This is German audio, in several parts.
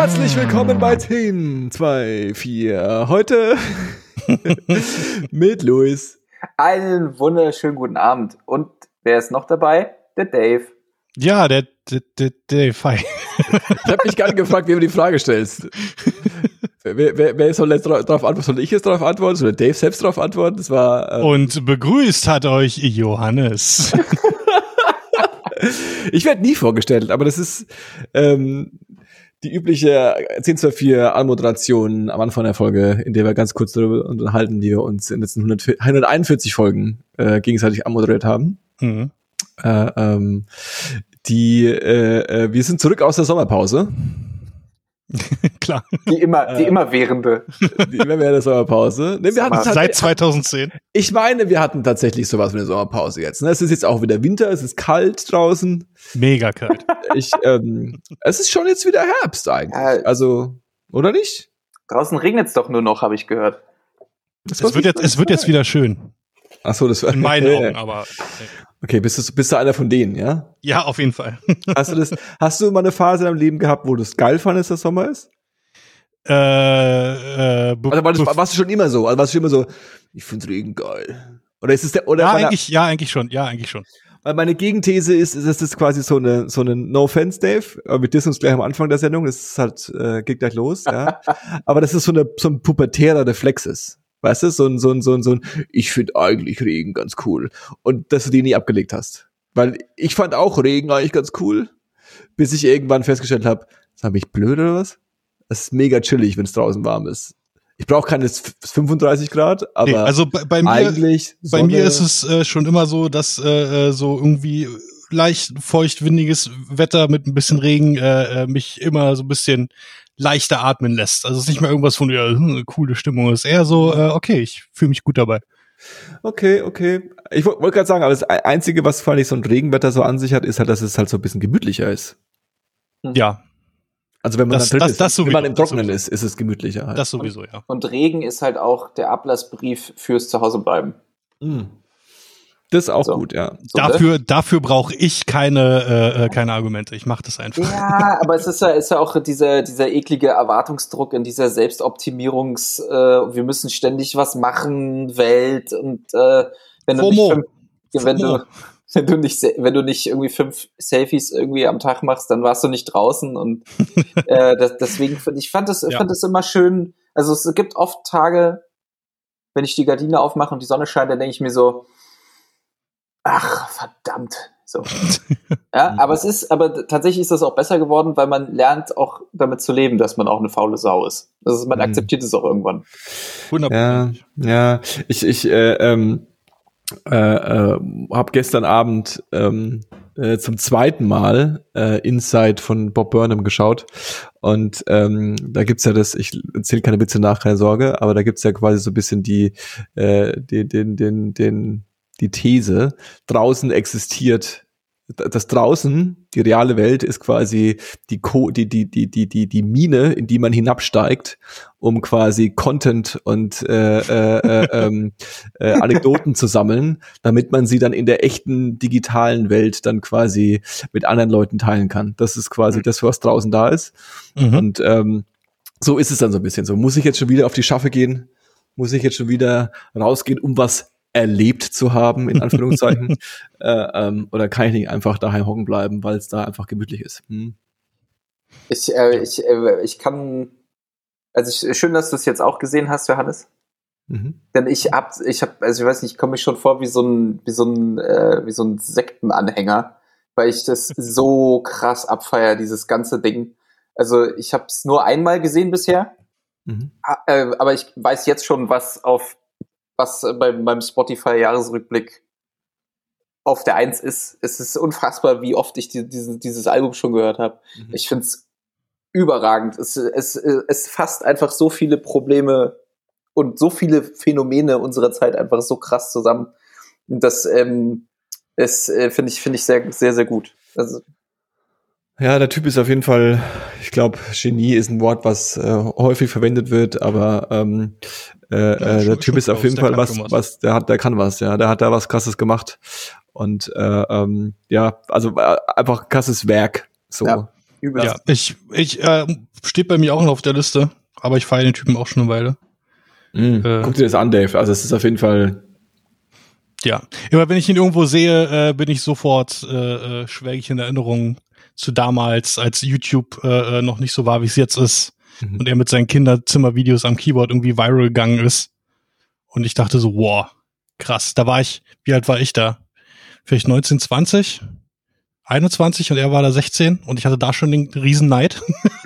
Herzlich willkommen bei 10, 2, 4. Heute mit Luis. Einen wunderschönen guten Abend. Und wer ist noch dabei? Der Dave. Ja, der, der, der Dave. Hi. Ich habe mich gerade gefragt, wie du die Frage stellst. Wer, wer, wer soll jetzt darauf antworten? Soll ich jetzt darauf antworten? Soll Dave selbst darauf antworten? Das war. Äh Und begrüßt hat euch Johannes. ich werde nie vorgestellt, aber das ist ähm, die übliche 10 zu 4 Anmoderation am Anfang der Folge, in der wir ganz kurz darüber unterhalten, wie wir uns in den letzten 100, 141 Folgen äh, gegenseitig anmoderiert haben. Mhm. Äh, ähm, die, äh, äh, wir sind zurück aus der Sommerpause. Klar. Die immer, die immer währende. Die immer währende Sommerpause. Nee, wir hatten Seit 2010. Ich meine, wir hatten tatsächlich sowas wie eine Sommerpause jetzt. Ne? Es ist jetzt auch wieder Winter, es ist kalt draußen. Mega kalt. Ich, ähm, es ist schon jetzt wieder Herbst eigentlich. Also, oder nicht? Draußen regnet es doch nur noch, habe ich gehört. Es wird, jetzt, es wird jetzt wieder schön. Ach so, das war in meinen Augen, aber. Okay, bist du, bist du einer von denen, ja? Ja, auf jeden Fall. hast du das, hast du mal eine Phase in deinem Leben gehabt, wo du es geil fandest, dass Sommer ist? Äh, äh, also war das, warst du schon immer so? Also warst du schon immer so, ich finde Regen geil. Oder ist es der, oder? Ja, eigentlich, ja, eigentlich schon, ja, eigentlich schon. Weil meine Gegenthese ist, ist, das ist quasi so eine, so eine No Offense, Dave. Aber wir dissen uns gleich am Anfang der Sendung. Das ist halt, äh, geht gleich los, ja. Aber das ist so eine, so ein pubertärer Reflex ist. Weißt du, so ein, so ein, so ein, so ein, ich finde eigentlich Regen ganz cool. Und dass du die nie abgelegt hast. Weil ich fand auch Regen eigentlich ganz cool, bis ich irgendwann festgestellt habe, sag ich blöd oder was? Es ist mega chillig, wenn es draußen warm ist. Ich brauche keine 35 Grad, aber nee, also bei, bei mir, eigentlich bei mir ist es äh, schon immer so, dass äh, äh so irgendwie leicht feuchtwindiges Wetter mit ein bisschen Regen äh, äh mich immer so ein bisschen leichter atmen lässt. Also es ist nicht mehr irgendwas von ja, hm, coole Stimmung. Es ist eher so, äh, okay, ich fühle mich gut dabei. Okay, okay. Ich wollte wollt gerade sagen, aber das Einzige, was vor allem so ein Regenwetter so an sich hat, ist halt, dass es halt so ein bisschen gemütlicher ist. Hm. Ja. Also wenn man das, das, ist, das wenn man im Trockenen ist, ist es gemütlicher halt. Das sowieso, ja. Und Regen ist halt auch der Ablassbrief fürs Zuhausebleiben. Mhm. Das ist auch so. gut, ja. So, dafür ne? dafür brauche ich keine, äh, äh, keine Argumente. Ich mache das einfach. Ja, aber es ist ja, ist ja auch dieser, dieser eklige Erwartungsdruck in dieser Selbstoptimierungs, äh, wir müssen ständig was machen, Welt und äh, wenn du Fomo. nicht wenn du wenn du nicht wenn du nicht irgendwie fünf Selfies irgendwie am Tag machst, dann warst du nicht draußen und äh, das, deswegen finde ich fand es ja. fand es immer schön. Also es gibt oft Tage, wenn ich die Gardine aufmache und die Sonne scheint, dann denke ich mir so, ach, verdammt. So. ja, aber es ist, aber tatsächlich ist das auch besser geworden, weil man lernt auch damit zu leben, dass man auch eine faule Sau ist. Also man mhm. akzeptiert es auch irgendwann. Ja, ja. Ich, ich, äh, ähm, äh, äh, habe gestern Abend ähm, äh, zum zweiten Mal äh, Inside von Bob Burnham geschaut und ähm, da gibt's ja das, ich erzähle keine Witze nach, keine Sorge, aber da gibt's ja quasi so ein bisschen die, äh, die den, den, den die These, draußen existiert das draußen, die reale Welt ist quasi die, Co die, die, die, die, die, die Mine, in die man hinabsteigt, um quasi Content und äh, äh, äh, ähm, äh, Anekdoten zu sammeln, damit man sie dann in der echten digitalen Welt dann quasi mit anderen Leuten teilen kann. Das ist quasi mhm. das, was draußen da ist. Mhm. Und ähm, so ist es dann so ein bisschen so. Muss ich jetzt schon wieder auf die Schaffe gehen? Muss ich jetzt schon wieder rausgehen, um was erlebt zu haben, in Anführungszeichen. äh, ähm, oder kann ich nicht einfach daheim hocken bleiben, weil es da einfach gemütlich ist? Hm. Ich, äh, ich, äh, ich kann, also ich, schön, dass du es jetzt auch gesehen hast, Johannes. Mhm. Denn ich hab, ich hab, also ich weiß nicht, ich komme mich schon vor wie so ein, wie so ein, äh, wie so ein Sektenanhänger, weil ich das so krass abfeier, dieses ganze Ding. Also ich habe es nur einmal gesehen bisher, mhm. äh, aber ich weiß jetzt schon, was auf was äh, bei meinem Spotify-Jahresrückblick auf der Eins ist. Es ist unfassbar, wie oft ich die, diese, dieses Album schon gehört habe. Mhm. Ich finde es überragend. Es, es, es fasst einfach so viele Probleme und so viele Phänomene unserer Zeit einfach so krass zusammen. Das ähm, es, äh, finde ich, finde ich sehr, sehr, sehr gut. Also, ja, der Typ ist auf jeden Fall, ich glaube, Genie ist ein Wort, was äh, häufig verwendet wird, aber ähm, äh, ja, äh, der Typ ist auf jeden Fall was, was, der hat, der kann was, ja, der hat da was krasses gemacht. Und äh, ähm, ja, also äh, einfach krasses Werk. So. Ja. Übel. Ja, ich, ich äh, steht bei mir auch noch auf der Liste, aber ich feiere den Typen auch schon eine Weile. Mhm. Äh, Guck dir das an, Dave. Also es ist auf jeden Fall. Ja, immer wenn ich ihn irgendwo sehe, äh, bin ich sofort äh, äh, schwelge ich in Erinnerung zu damals, als YouTube äh, äh, noch nicht so war, wie es jetzt ist. Mhm. Und er mit seinen Kinderzimmervideos am Keyboard irgendwie viral gegangen ist. Und ich dachte so, wow, krass. Da war ich, wie alt war ich da? Vielleicht 19, 20? 21 und er war da 16 und ich hatte da schon den riesen Neid.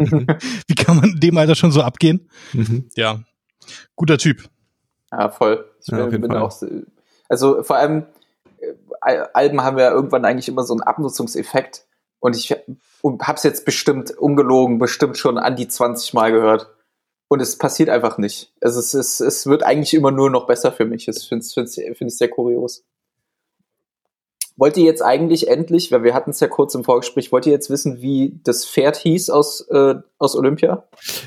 Wie kann man dem Alter schon so abgehen? Mhm. Ja, guter Typ. Ja, voll. Ich ja, bin, bin auch, also vor allem, äh, Alben haben ja irgendwann eigentlich immer so einen Abnutzungseffekt und ich habe es jetzt bestimmt, ungelogen, bestimmt schon an die 20 Mal gehört. Und es passiert einfach nicht. Es, ist, es wird eigentlich immer nur noch besser für mich. Das finde find, find ich sehr kurios. Wollt ihr jetzt eigentlich endlich, weil wir hatten es ja kurz im Vorgespräch, wollt ihr jetzt wissen, wie das Pferd hieß aus, äh, aus Olympia?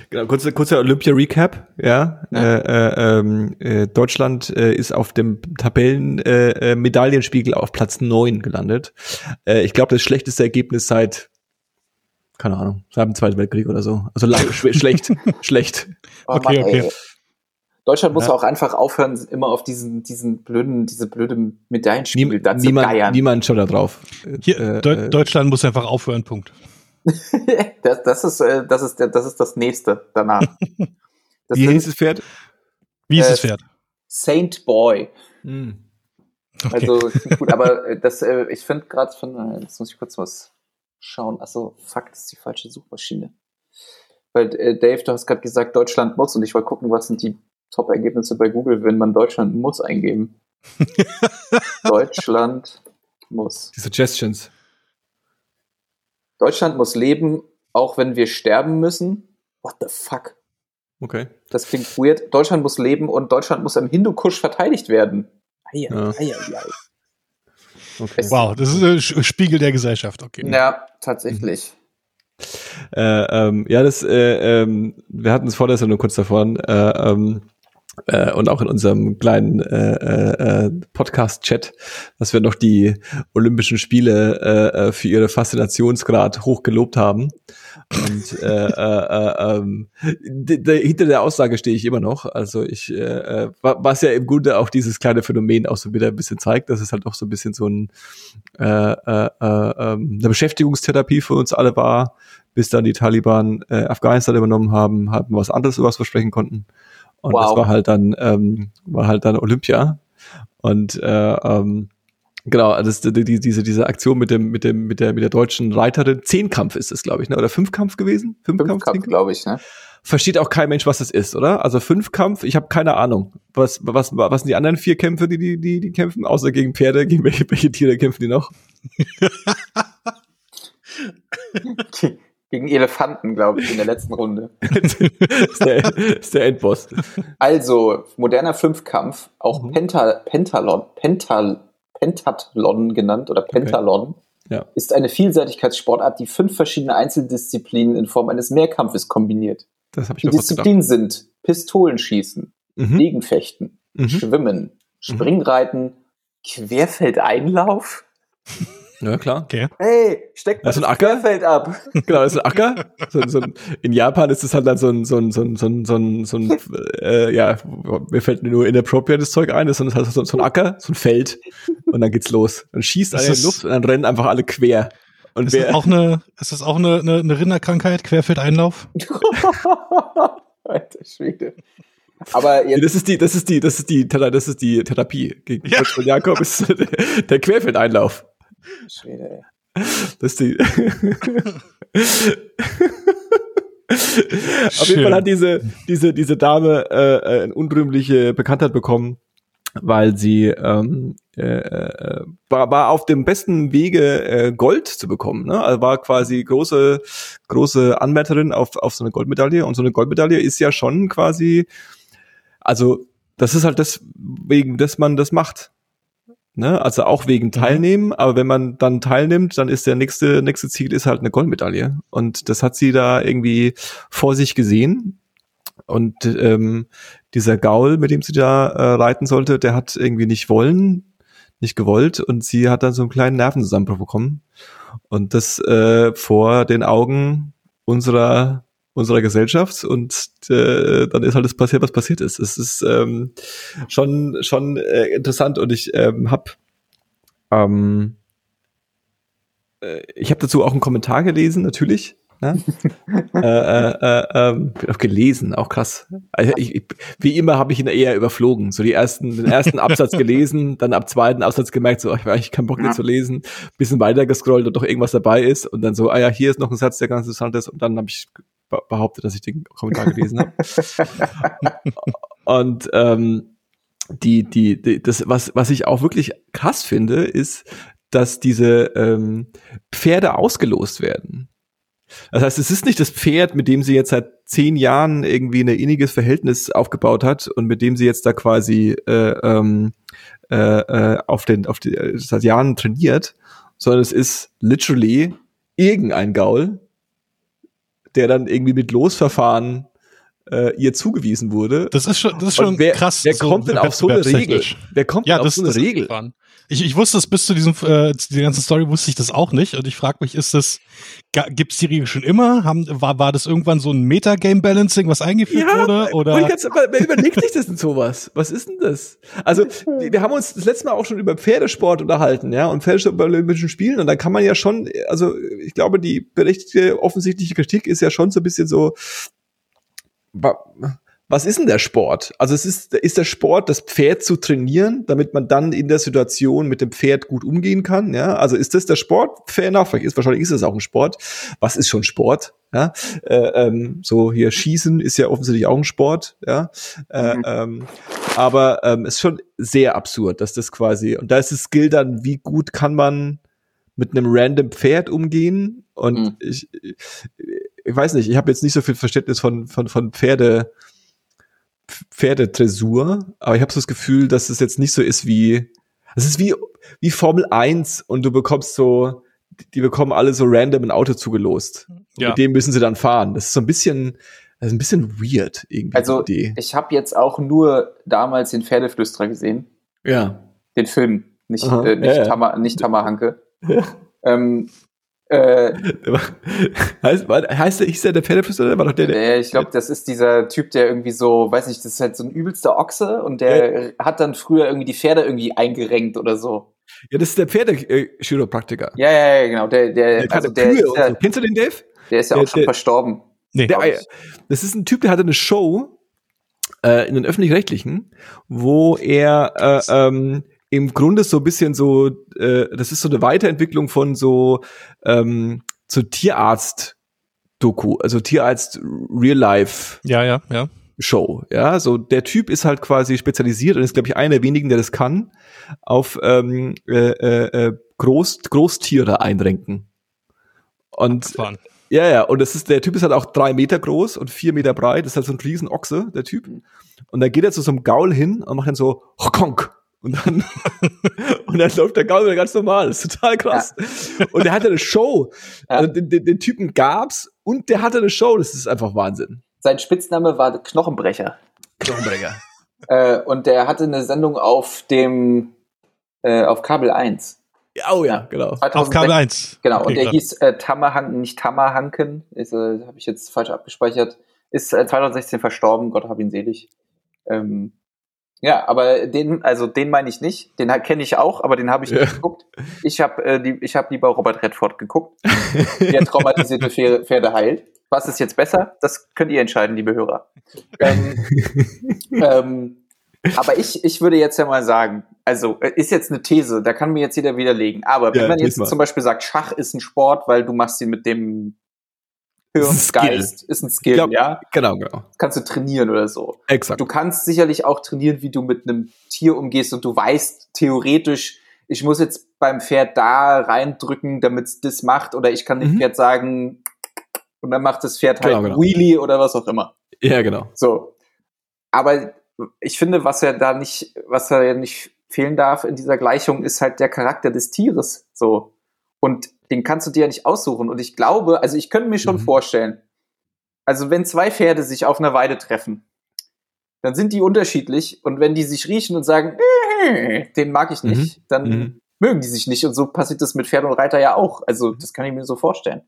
Genau, kurzer, kurzer Olympia-Recap, ja. ja. Äh, äh, ähm, äh, Deutschland äh, ist auf dem Tabellen-Medaillenspiegel äh, auf Platz neun gelandet. Äh, ich glaube, das schlechteste Ergebnis seit keine Ahnung, seit dem Zweiten Weltkrieg oder so. Also lang, schlecht, schlecht. Oh, okay, Mann, okay. Deutschland muss ja. auch einfach aufhören, immer auf diesen, diesen blöden, diese blöde Medaillenspiegel Niem, da zu niemand, geiern. Niemand schaut da drauf. Hier, äh, De äh, Deutschland muss einfach aufhören, Punkt. das, das, ist, äh, das, ist, das ist das nächste danach. Das Wie hieß das Pferd? Wie ist das Pferd? Saint Boy. Hm. Okay. Also gut, aber äh, das, ich finde gerade von, jetzt muss ich kurz was schauen. Achso, fuck, das ist die falsche Suchmaschine. Weil Dave, du hast gerade gesagt, Deutschland muss und ich wollte gucken, was sind die Top-Ergebnisse bei Google, wenn man Deutschland muss eingeben. Deutschland muss. Die Suggestions. Deutschland muss leben, auch wenn wir sterben müssen. What the fuck? Okay. Das klingt weird. Deutschland muss leben und Deutschland muss im Hindukusch verteidigt werden. Eier, ja. eier, eier. Okay. Wow, das ist ein Spiegel der Gesellschaft, okay. Ja, tatsächlich. Äh, ähm, ja, das, äh, ähm, wir hatten es vorher nur kurz davon. Äh, ähm, äh, und auch in unserem kleinen äh, äh, äh, Podcast-Chat, dass wir noch die Olympischen Spiele äh, äh für ihre Faszinationsgrad hoch gelobt haben. Und äh, äh, äh, äh, hinter der Aussage stehe ich immer noch. Also ich, äh, was ja im Grunde auch dieses kleine Phänomen auch so wieder ein bisschen zeigt, dass es halt auch so ein bisschen so ein, äh, äh, äh, ähm, eine Beschäftigungstherapie für uns alle war, bis dann die Taliban äh, Afghanistan übernommen haben, haben was anderes über was versprechen konnten. Und wow. das war halt dann, ähm, war halt dann Olympia. Und äh, ähm, Genau, das, die, diese, diese Aktion mit dem, mit dem, mit der, mit der deutschen Reiterin, Zehnkampf ist es, glaube ich, ne? Oder Fünfkampf gewesen? Fünfkampf, Fünfkampf glaube ich, ne? Versteht auch kein Mensch, was das ist, oder? Also Fünfkampf, ich habe keine Ahnung. Was, was, was sind die anderen vier Kämpfe, die, die, die, die kämpfen? Außer gegen Pferde, gegen welche, welche Tiere kämpfen die noch? Gegen Elefanten, glaube ich, in der letzten Runde. ist, der, ist der Endboss. Also, moderner Fünfkampf, auch mhm. Penta, Pentalon, Pental, Pentathlon genannt oder Pentalon, okay. ja. ist eine Vielseitigkeitssportart, die fünf verschiedene Einzeldisziplinen in Form eines Mehrkampfes kombiniert. Das ich die Disziplinen sind Pistolenschießen, mhm. Degenfechten, mhm. Schwimmen, mhm. Springreiten, Querfeldeinlauf, ja, klar. Okay. Hey, steck mal das, das ein Acker. Feld ab. Genau, das ist ein Acker. So, so ein, in Japan ist es halt dann so ein, so ein, so ein, so ein, so ein, so ein äh, ja, mir fällt nur inappropriates Zeug ein, das ist halt so, so ein Acker, so ein Feld. Und dann geht's los. Dann schießt einer in die Luft und dann rennen einfach alle quer. Und ist, wer, das auch eine, ist das auch eine, eine, eine Rinderkrankheit, Querfeldeinlauf? Alter Schwede. Aber jetzt das ist die, das ist die, das ist die, das ist die Therapie gegen ja. Jakob ist der Querfeldeinlauf. Schwede, ey. Das ist die. Auf jeden Fall hat diese, diese, diese Dame äh, äh, eine unrühmliche Bekanntheit bekommen, weil sie ähm, äh, äh, war, war auf dem besten Wege, äh, Gold zu bekommen. Ne? Also war quasi große, große Anwärterin auf, auf so eine Goldmedaille. Und so eine Goldmedaille ist ja schon quasi, also das ist halt das, wegen dass man das macht. Ne? Also auch wegen mhm. Teilnehmen, aber wenn man dann teilnimmt, dann ist der nächste, nächste Ziel ist halt eine Goldmedaille. Und das hat sie da irgendwie vor sich gesehen. Und ähm, dieser Gaul, mit dem sie da äh, reiten sollte, der hat irgendwie nicht wollen. nicht gewollt und sie hat dann so einen kleinen Nervenzusammenbruch bekommen und das äh, vor den Augen unserer unserer Gesellschaft und äh, dann ist halt das passiert, was passiert ist. Es ist ähm, schon schon äh, interessant und ich ähm, habe ähm, äh, ich habe dazu auch einen Kommentar gelesen, natürlich. Ne? äh, äh, äh, ähm, auch gelesen, auch krass. Also ich, ich, wie immer habe ich ihn eher überflogen. So die ersten, den ersten Absatz gelesen, dann ab zweiten Absatz gemerkt, so ich habe eigentlich keinen Bock mehr zu lesen, bisschen weiter gescrollt und doch irgendwas dabei ist und dann so, ah ja, hier ist noch ein Satz, der ganz interessant ist und dann habe ich behauptet, dass ich den Kommentar gelesen habe. und ähm, die, die, die, das, was, was ich auch wirklich krass finde, ist, dass diese ähm, Pferde ausgelost werden. Das heißt, es ist nicht das Pferd, mit dem sie jetzt seit zehn Jahren irgendwie ein inniges Verhältnis aufgebaut hat und mit dem sie jetzt da quasi äh, ähm, äh, äh auf den auf die seit Jahren trainiert, sondern es ist literally irgendein Gaul, der dann irgendwie mit Losverfahren äh, ihr zugewiesen wurde. Das ist schon, das ist schon wer, krass. Wer so kommt denn auf so eine Regel? Wer kommt ja, denn auf so eine Regel? Ich, ich wusste das bis zu diesem, äh, zu der ganzen Story wusste ich das auch nicht. Und ich frage mich, ist das, gibt's die Regel schon immer? Haben, war, war das irgendwann so ein Metagame-Balancing, was eingeführt ja, wurde? Oder? Ganz, wer überlegt sich das denn sowas? Was ist denn das? Also, wir haben uns das letzte Mal auch schon über Pferdesport unterhalten, ja, und Pferdesport bei Olympischen Spielen. Und da kann man ja schon, also, ich glaube, die berechtigte, offensichtliche Kritik ist ja schon so ein bisschen so, was ist denn der Sport? Also es ist, ist der Sport, das Pferd zu trainieren, damit man dann in der Situation mit dem Pferd gut umgehen kann. Ja, also ist das der Sport? Fair enough. Ist, wahrscheinlich ist es auch ein Sport. Was ist schon Sport? Ja, äh, ähm, so hier Schießen ist ja offensichtlich auch ein Sport. Ja, äh, mhm. ähm, aber ähm, ist schon sehr absurd, dass das quasi und da ist das Skill dann, wie gut kann man mit einem random Pferd umgehen und mhm. ich, ich weiß nicht, ich habe jetzt nicht so viel Verständnis von von von Pferde Pferdedressur, aber ich habe so das Gefühl, dass es jetzt nicht so ist wie, es ist wie, wie Formel 1 und du bekommst so, die bekommen alle so random ein Auto zugelost. Ja. Mit dem müssen sie dann fahren. Das ist so ein bisschen, das ist ein bisschen weird irgendwie. Also, ich habe jetzt auch nur damals den Pferdeflüsterer gesehen. Ja. Den Film, nicht, äh, nicht, ja, ja. Tamar, nicht Tammerhanke. Ja. Ähm, äh, heißt, heißt der, hieß der der Pferdeflüster oder war doch der, der Ich glaube, das ist dieser Typ, der irgendwie so, weiß nicht, das ist halt so ein übelster Ochse und der ja. hat dann früher irgendwie die Pferde irgendwie eingerenkt oder so. Ja, das ist der Pferde-Chiropraktiker. Ja, ja, ja, genau. Der, der, der, also der, ja, so. Kennst du den, Dave? Der ist ja auch schon verstorben. Nee. Der, das ist ein Typ, der hatte eine Show äh, in den öffentlich-rechtlichen, wo er äh, ähm, im Grunde so ein bisschen so, äh, das ist so eine Weiterentwicklung von so, ähm, so Tierarzt-Doku, also Tierarzt Real-Life. Ja, ja, ja. Show, ja, so der Typ ist halt quasi spezialisiert und ist glaube ich einer der wenigen, der das kann, auf ähm, äh, äh, äh Groß, Großtiere einrenken. Und ja, ja, und das ist der Typ ist halt auch drei Meter groß und vier Meter breit, das ist halt so ein Riesenochse, der Typ. Und dann geht er zu so einem Gaul hin und macht dann so Honk und dann, und dann läuft der Gaul ganz normal. Das ist total krass. Ja. Und der hatte eine Show. Ja. Also den, den, den, Typen gab's und der hatte eine Show. Das ist einfach Wahnsinn. Sein Spitzname war Knochenbrecher. Knochenbrecher. äh, und der hatte eine Sendung auf dem, äh, auf Kabel 1. Oh ja, genau. 2006, auf Kabel 1. Genau. Okay, und der klar. hieß äh, Tammerhanken, nicht Tammerhanken. Ist, äh, habe ich jetzt falsch abgespeichert. Ist äh, 2016 verstorben. Gott hab ihn selig. Ähm, ja, aber den, also den meine ich nicht. Den kenne ich auch, aber den habe ich ja. nicht geguckt. Ich habe äh, die, ich habe lieber Robert Redford geguckt, der traumatisierte Pferde heilt. Was ist jetzt besser? Das könnt ihr entscheiden, liebe Hörer. Ähm, ähm, aber ich, ich würde jetzt ja mal sagen, also äh, ist jetzt eine These, da kann mir jetzt jeder widerlegen. Aber wenn ja, man jetzt zum Beispiel sagt, Schach ist ein Sport, weil du machst ihn mit dem Hirngeist ist ein Skill, glaub, ja? Genau, genau. Kannst du trainieren oder so. Exakt. Du kannst sicherlich auch trainieren, wie du mit einem Tier umgehst und du weißt theoretisch, ich muss jetzt beim Pferd da reindrücken, damit es das macht oder ich kann dem mhm. Pferd sagen und dann macht das Pferd halt genau, genau. Wheelie oder was auch immer. Ja, genau. So. Aber ich finde, was ja da nicht, was ja nicht fehlen darf in dieser Gleichung, ist halt der Charakter des Tieres. So. Und den kannst du dir ja nicht aussuchen. Und ich glaube, also ich könnte mir schon mhm. vorstellen, also wenn zwei Pferde sich auf einer Weide treffen dann sind die unterschiedlich und wenn die sich riechen und sagen, äh, den mag ich nicht, mhm. dann mhm. mögen die sich nicht und so passiert das mit Pferd und Reiter ja auch. Also das kann ich mir so vorstellen.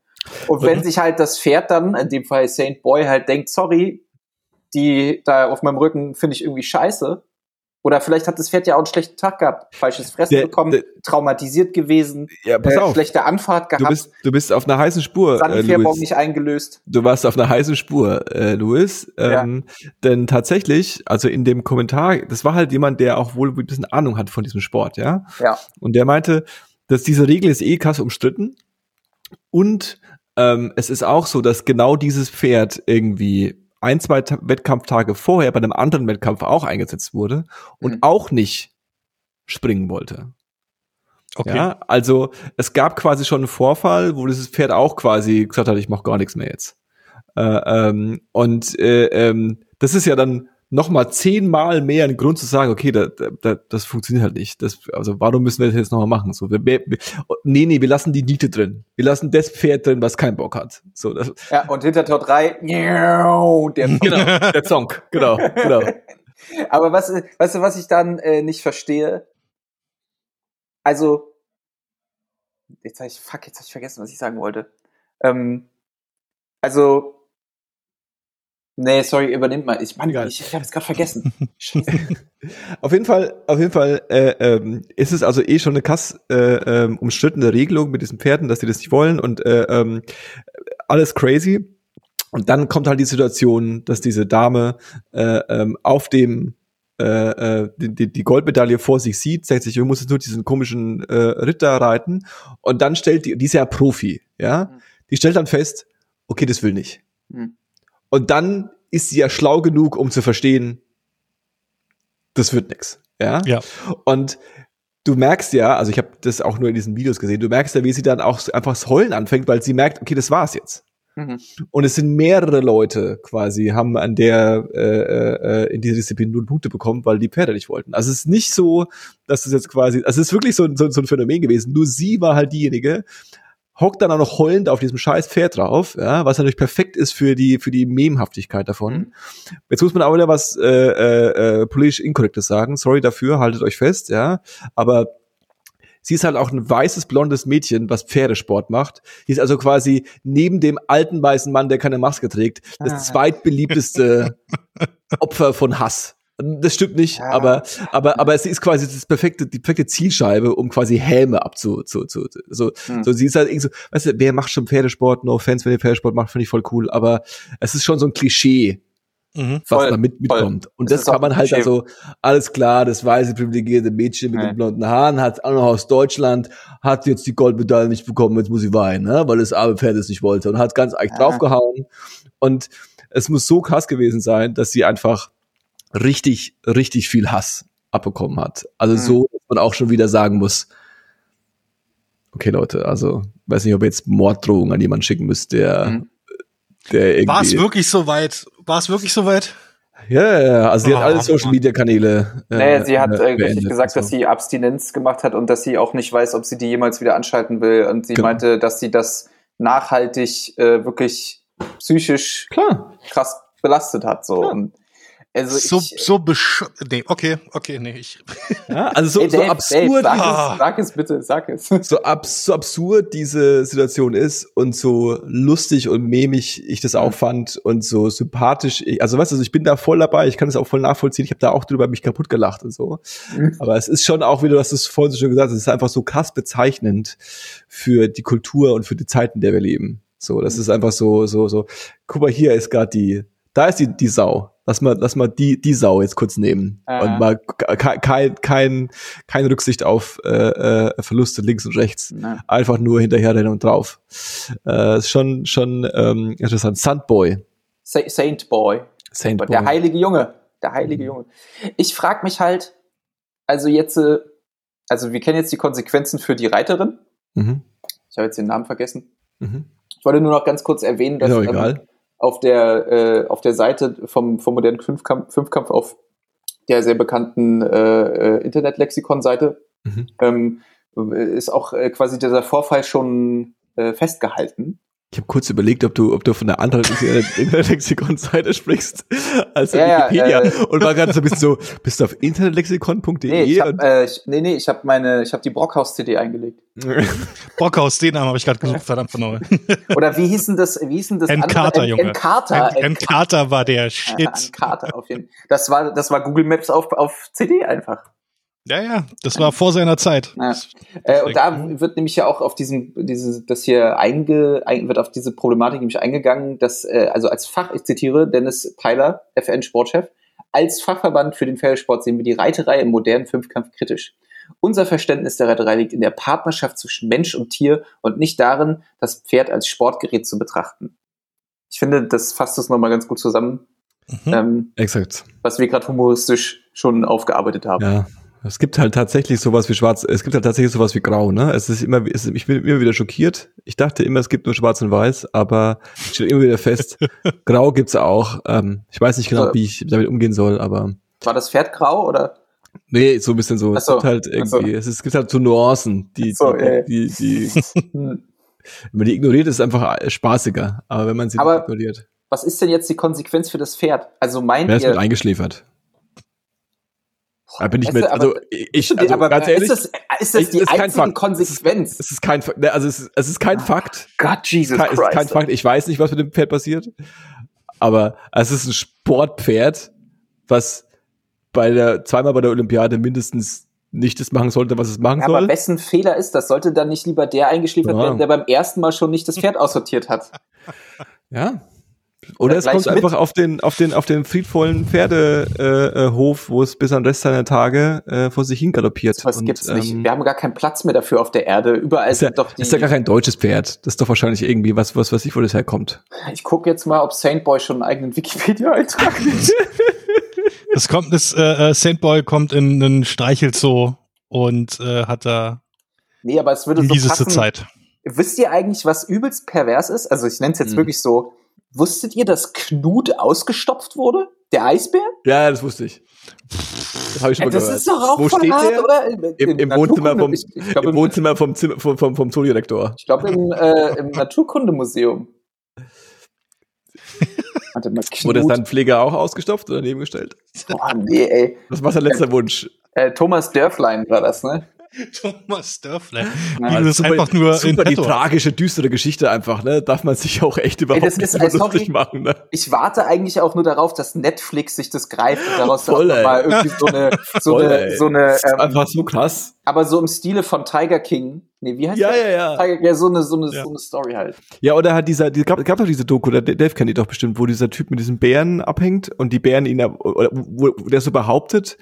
Und wenn sich halt das Pferd dann, in dem Fall Saint Boy, halt denkt, sorry, die da auf meinem Rücken finde ich irgendwie scheiße, oder vielleicht hat das Pferd ja auch einen schlechten Tag gehabt, falsches Fressen der, bekommen, der, traumatisiert gewesen, ja, pass äh, auf. schlechte Anfahrt gehabt. Du bist, du bist auf einer heißen Spur. Sanifairbaum äh, nicht eingelöst. Du warst auf einer heißen Spur, äh, Louis. Ähm, ja. Denn tatsächlich, also in dem Kommentar, das war halt jemand, der auch wohl ein bisschen Ahnung hat von diesem Sport, ja. Ja. Und der meinte, dass diese Regel ist eh krass umstritten. Und ähm, es ist auch so, dass genau dieses Pferd irgendwie ein, zwei Wettkampftage vorher bei einem anderen Wettkampf auch eingesetzt wurde und mhm. auch nicht springen wollte. Okay. Ja, also es gab quasi schon einen Vorfall, wo dieses Pferd auch quasi gesagt hat, ich mache gar nichts mehr jetzt. Äh, ähm, und äh, ähm, das ist ja dann noch mal zehnmal mehr ein Grund zu sagen, okay, da, da, das funktioniert halt nicht. Das, also warum müssen wir das jetzt noch mal machen? So, wir, wir, nee, nee, wir lassen die Niete drin. Wir lassen das Pferd drin, was keinen Bock hat. So, das, ja, und hinter Tor 3, der Song. Genau, der Song, genau, genau. Aber was, weißt du, was ich dann äh, nicht verstehe? Also, jetzt habe ich, fuck, jetzt habe ich vergessen, was ich sagen wollte. Ähm, also, Nee, sorry, übernimmt mal. Ich meine, ich, ich habe es gerade vergessen. auf jeden Fall, auf jeden Fall äh, ähm, ist es also eh schon eine krass äh, ähm, umstrittene Regelung mit diesen Pferden, dass die das nicht wollen und äh, ähm, alles crazy. Und dann kommt halt die Situation, dass diese Dame äh, ähm, auf dem äh, äh die, die Goldmedaille vor sich sieht, sagt sich, ich muss jetzt nur diesen komischen äh, Ritter reiten und dann stellt die, die ist ja Profi, ja, mhm. die stellt dann fest, okay, das will nicht. Mhm. Und dann ist sie ja schlau genug, um zu verstehen, das wird nix. Ja. ja. Und du merkst ja, also ich habe das auch nur in diesen Videos gesehen, du merkst ja, wie sie dann auch einfach das Heulen anfängt, weil sie merkt, okay, das war's jetzt. Mhm. Und es sind mehrere Leute quasi, haben an der äh, äh, in dieser Disziplin null Punkte bekommen, weil die Pferde nicht wollten. Also es ist nicht so, dass es jetzt quasi, also es ist wirklich so, so, so ein Phänomen gewesen. Nur sie war halt diejenige, hockt dann auch noch heulend auf diesem scheiß Pferd drauf, ja, was natürlich perfekt ist für die für die Memhaftigkeit davon. Mhm. Jetzt muss man auch wieder was äh, äh, äh, politisch inkorrektes sagen. Sorry dafür, haltet euch fest, ja. Aber sie ist halt auch ein weißes blondes Mädchen, was Pferdesport macht. Sie ist also quasi neben dem alten weißen Mann, der keine Maske trägt, das ah. zweitbeliebteste Opfer von Hass. Das stimmt nicht, ja. aber, aber, aber sie ist quasi das perfekte, die perfekte Zielscheibe, um quasi Häme abzu, zu, zu, so, hm. so, sie ist halt irgendwie so, weißt du, wer macht schon Pferdesport? No offense, wenn ihr Pferdesport macht, finde ich voll cool, aber es ist schon so ein Klischee, Mhm, was voll, da mit, mitkommt. Voll. Und das, das kann man halt also, alles klar, das weiße privilegierte Mädchen mit ja. den blonden Haaren hat auch noch aus Deutschland, hat jetzt die Goldmedaille nicht bekommen, jetzt muss sie weinen, ne? weil das arme Pferd es nicht wollte und hat ganz eigentlich ja. draufgehauen. Und es muss so krass gewesen sein, dass sie einfach richtig, richtig viel Hass abbekommen hat. Also mhm. so, dass man auch schon wieder sagen muss, okay Leute, also weiß nicht, ob ihr jetzt Morddrohungen an jemanden schicken müsst, der, mhm. der irgendwie. War es wirklich so weit? War es wirklich so weit? Ja, ja, also sie oh, hat alle Social Media Kanäle. Äh, naja, sie hat äh, richtig gesagt, so. dass sie Abstinenz gemacht hat und dass sie auch nicht weiß, ob sie die jemals wieder anschalten will. Und sie genau. meinte, dass sie das nachhaltig äh, wirklich psychisch Klar. krass belastet hat. So. Und also so, ich, so besch nee, okay, okay, nee, ich. Ja, also so, hey, Dave, so absurd. Dave, sag, es, sag es bitte, sag es. So, abs so absurd diese Situation ist und so lustig und memig ich das auch fand und so sympathisch. Ich, also weißt du, also ich bin da voll dabei, ich kann das auch voll nachvollziehen. Ich habe da auch drüber mich kaputt gelacht und so. Mhm. Aber es ist schon auch, wie du hast es vorhin schon gesagt, es ist einfach so krass bezeichnend für die Kultur und für die Zeiten, in der wir leben. So, das mhm. ist einfach so, so, so. Guck mal, hier ist gerade die, da ist die, die Sau lass mal, lass mal die, die Sau jetzt kurz nehmen äh. und mal kein, kein, kein Rücksicht auf äh, äh, Verluste links und rechts. Nein. Einfach nur hinterher rennen und drauf. Äh, ist schon, schon ähm, interessant. Sandboy. Saint Boy. Saint Boy. Der heilige Junge. Der heilige mhm. Junge. Ich frag mich halt, also jetzt, äh, also wir kennen jetzt die Konsequenzen für die Reiterin. Mhm. Ich habe jetzt den Namen vergessen. Mhm. Ich wollte nur noch ganz kurz erwähnen, dass ähm, auf der, äh, auf der Seite vom, vom modernen Fünfkampf, Fünfkampf auf der sehr bekannten äh, äh, Internet-Lexikon-Seite mhm. ähm, ist auch äh, quasi dieser Vorfall schon äh, festgehalten. Ich habe kurz überlegt, ob du, ob du von der anderen Internetlexikon-Seite sprichst als ja, Wikipedia ja, äh, und war gerade so ein bisschen so, bist du auf internetlexikon.de? Nee, ich hab, äh, ich, nee, nee, ich habe meine, ich habe die Brockhaus-CD eingelegt. Brockhaus, den Namen habe ich gerade gesucht, verdammt von neu. Oder wie hießen das, wie hießen das? N Carter, Junge. N Carter war der Shit. N Carter auf jeden Fall. Das war, das war Google Maps auf, auf CD einfach. Ja, ja, das war vor seiner Zeit. Ja. Äh, und da wird nämlich ja auch auf diesem, diese, das hier einge, ein, wird auf diese Problematik nämlich eingegangen, dass, äh, also als Fach, ich zitiere Dennis Peiler, FN-Sportchef, als Fachverband für den Pferdesport sehen wir die Reiterei im modernen Fünfkampf kritisch. Unser Verständnis der Reiterei liegt in der Partnerschaft zwischen Mensch und Tier und nicht darin, das Pferd als Sportgerät zu betrachten. Ich finde, das fasst es nochmal ganz gut zusammen. Mhm. Ähm, Exakt. Was wir gerade humoristisch schon aufgearbeitet haben. Ja, es gibt halt tatsächlich sowas wie schwarz, es gibt halt tatsächlich sowas wie grau, ne? Es ist immer, es, ich bin immer wieder schockiert. Ich dachte immer, es gibt nur schwarz und weiß, aber ich stelle immer wieder fest, grau gibt's auch. Ähm, ich weiß nicht genau, also, wie ich damit umgehen soll, aber. War das Pferd grau oder? Nee, so ein bisschen so. Es gibt halt irgendwie, es, ist, es gibt halt so Nuancen, die, so, die, die, die, die wenn man die ignoriert, ist es einfach spaßiger. Aber wenn man sie aber ignoriert. Was ist denn jetzt die Konsequenz für das Pferd? Also meint Wer ist mit eingeschläfert? Da bin ich mit, also ich, also aber ganz ehrlich, ist das, ist das die ist einzige Konsequenz? Es ist kein, ne, also es ist, es ist kein oh, Fakt. Gott, Jesus Christ. Es ist kein Fakt. Ich weiß nicht, was mit dem Pferd passiert, aber es ist ein Sportpferd, was bei der zweimal bei der Olympiade mindestens nicht das machen sollte, was es machen ja, soll. Aber wessen Fehler ist das? Sollte dann nicht lieber der eingeschliefert ja. werden, der beim ersten Mal schon nicht das Pferd aussortiert hat? Ja, oder es kommt einfach auf den, auf den, auf den friedvollen Pferdehof, äh, wo es bis an den Rest seiner Tage äh, vor sich hin galoppiert. Was gibt's ähm, nicht. Wir haben gar keinen Platz mehr dafür auf der Erde. Überall ist ja, sind doch die. Ist ja gar kein deutsches Pferd. Das ist doch wahrscheinlich irgendwie was, was weiß ich, wo das herkommt. Ich gucke jetzt mal, ob Saint Boy schon einen eigenen Wikipedia-Eintrag hat. das kommt, das äh, äh, Saint Boy kommt in einen Streichelzoo und äh, hat da. Nee, aber es würde so passen. Zeit. Wisst ihr eigentlich, was übelst pervers ist? Also ich nenne es jetzt hm. wirklich so Wusstet ihr, dass Knut ausgestopft wurde? Der Eisbär? Ja, das wusste ich. Das habe ich schon mal das gehört. ist doch auch Wo voll hart, der? oder? Im, Im, im Wohnzimmer vom, ich, ich glaub, im, Wohnzimmer vom, Zimmer, vom, vom, vom Zoodirektor. Ich glaube im, äh, im Naturkundemuseum. Warte mal, Knut. Wurde sein Pfleger auch ausgestopft oder nebengestellt? Boah, nee, ey. Was war sein letzter äh, Wunsch? Äh, Thomas Dörflein war das, ne? Thomas Dörfler. Ja, das ist super, einfach nur super die tragische, düstere Geschichte einfach, ne? Darf man sich auch echt überhaupt Ey, nicht ist, lustig machen, ne? Ich warte eigentlich auch nur darauf, dass Netflix sich das greift und daraus Voll, mal irgendwie so eine, so Voll, eine, so eine, ähm, einfach so krass. Aber so im Stile von Tiger King. Nee, wie heißt ja, das? Ja, ja, Tiger, ja. So eine, so eine, ja. so eine Story halt. Ja, oder hat dieser, die, gab, gab doch diese Doku, der Dave kennt die doch bestimmt, wo dieser Typ mit diesen Bären abhängt und die Bären ihn, oder wo, wo der so behauptet,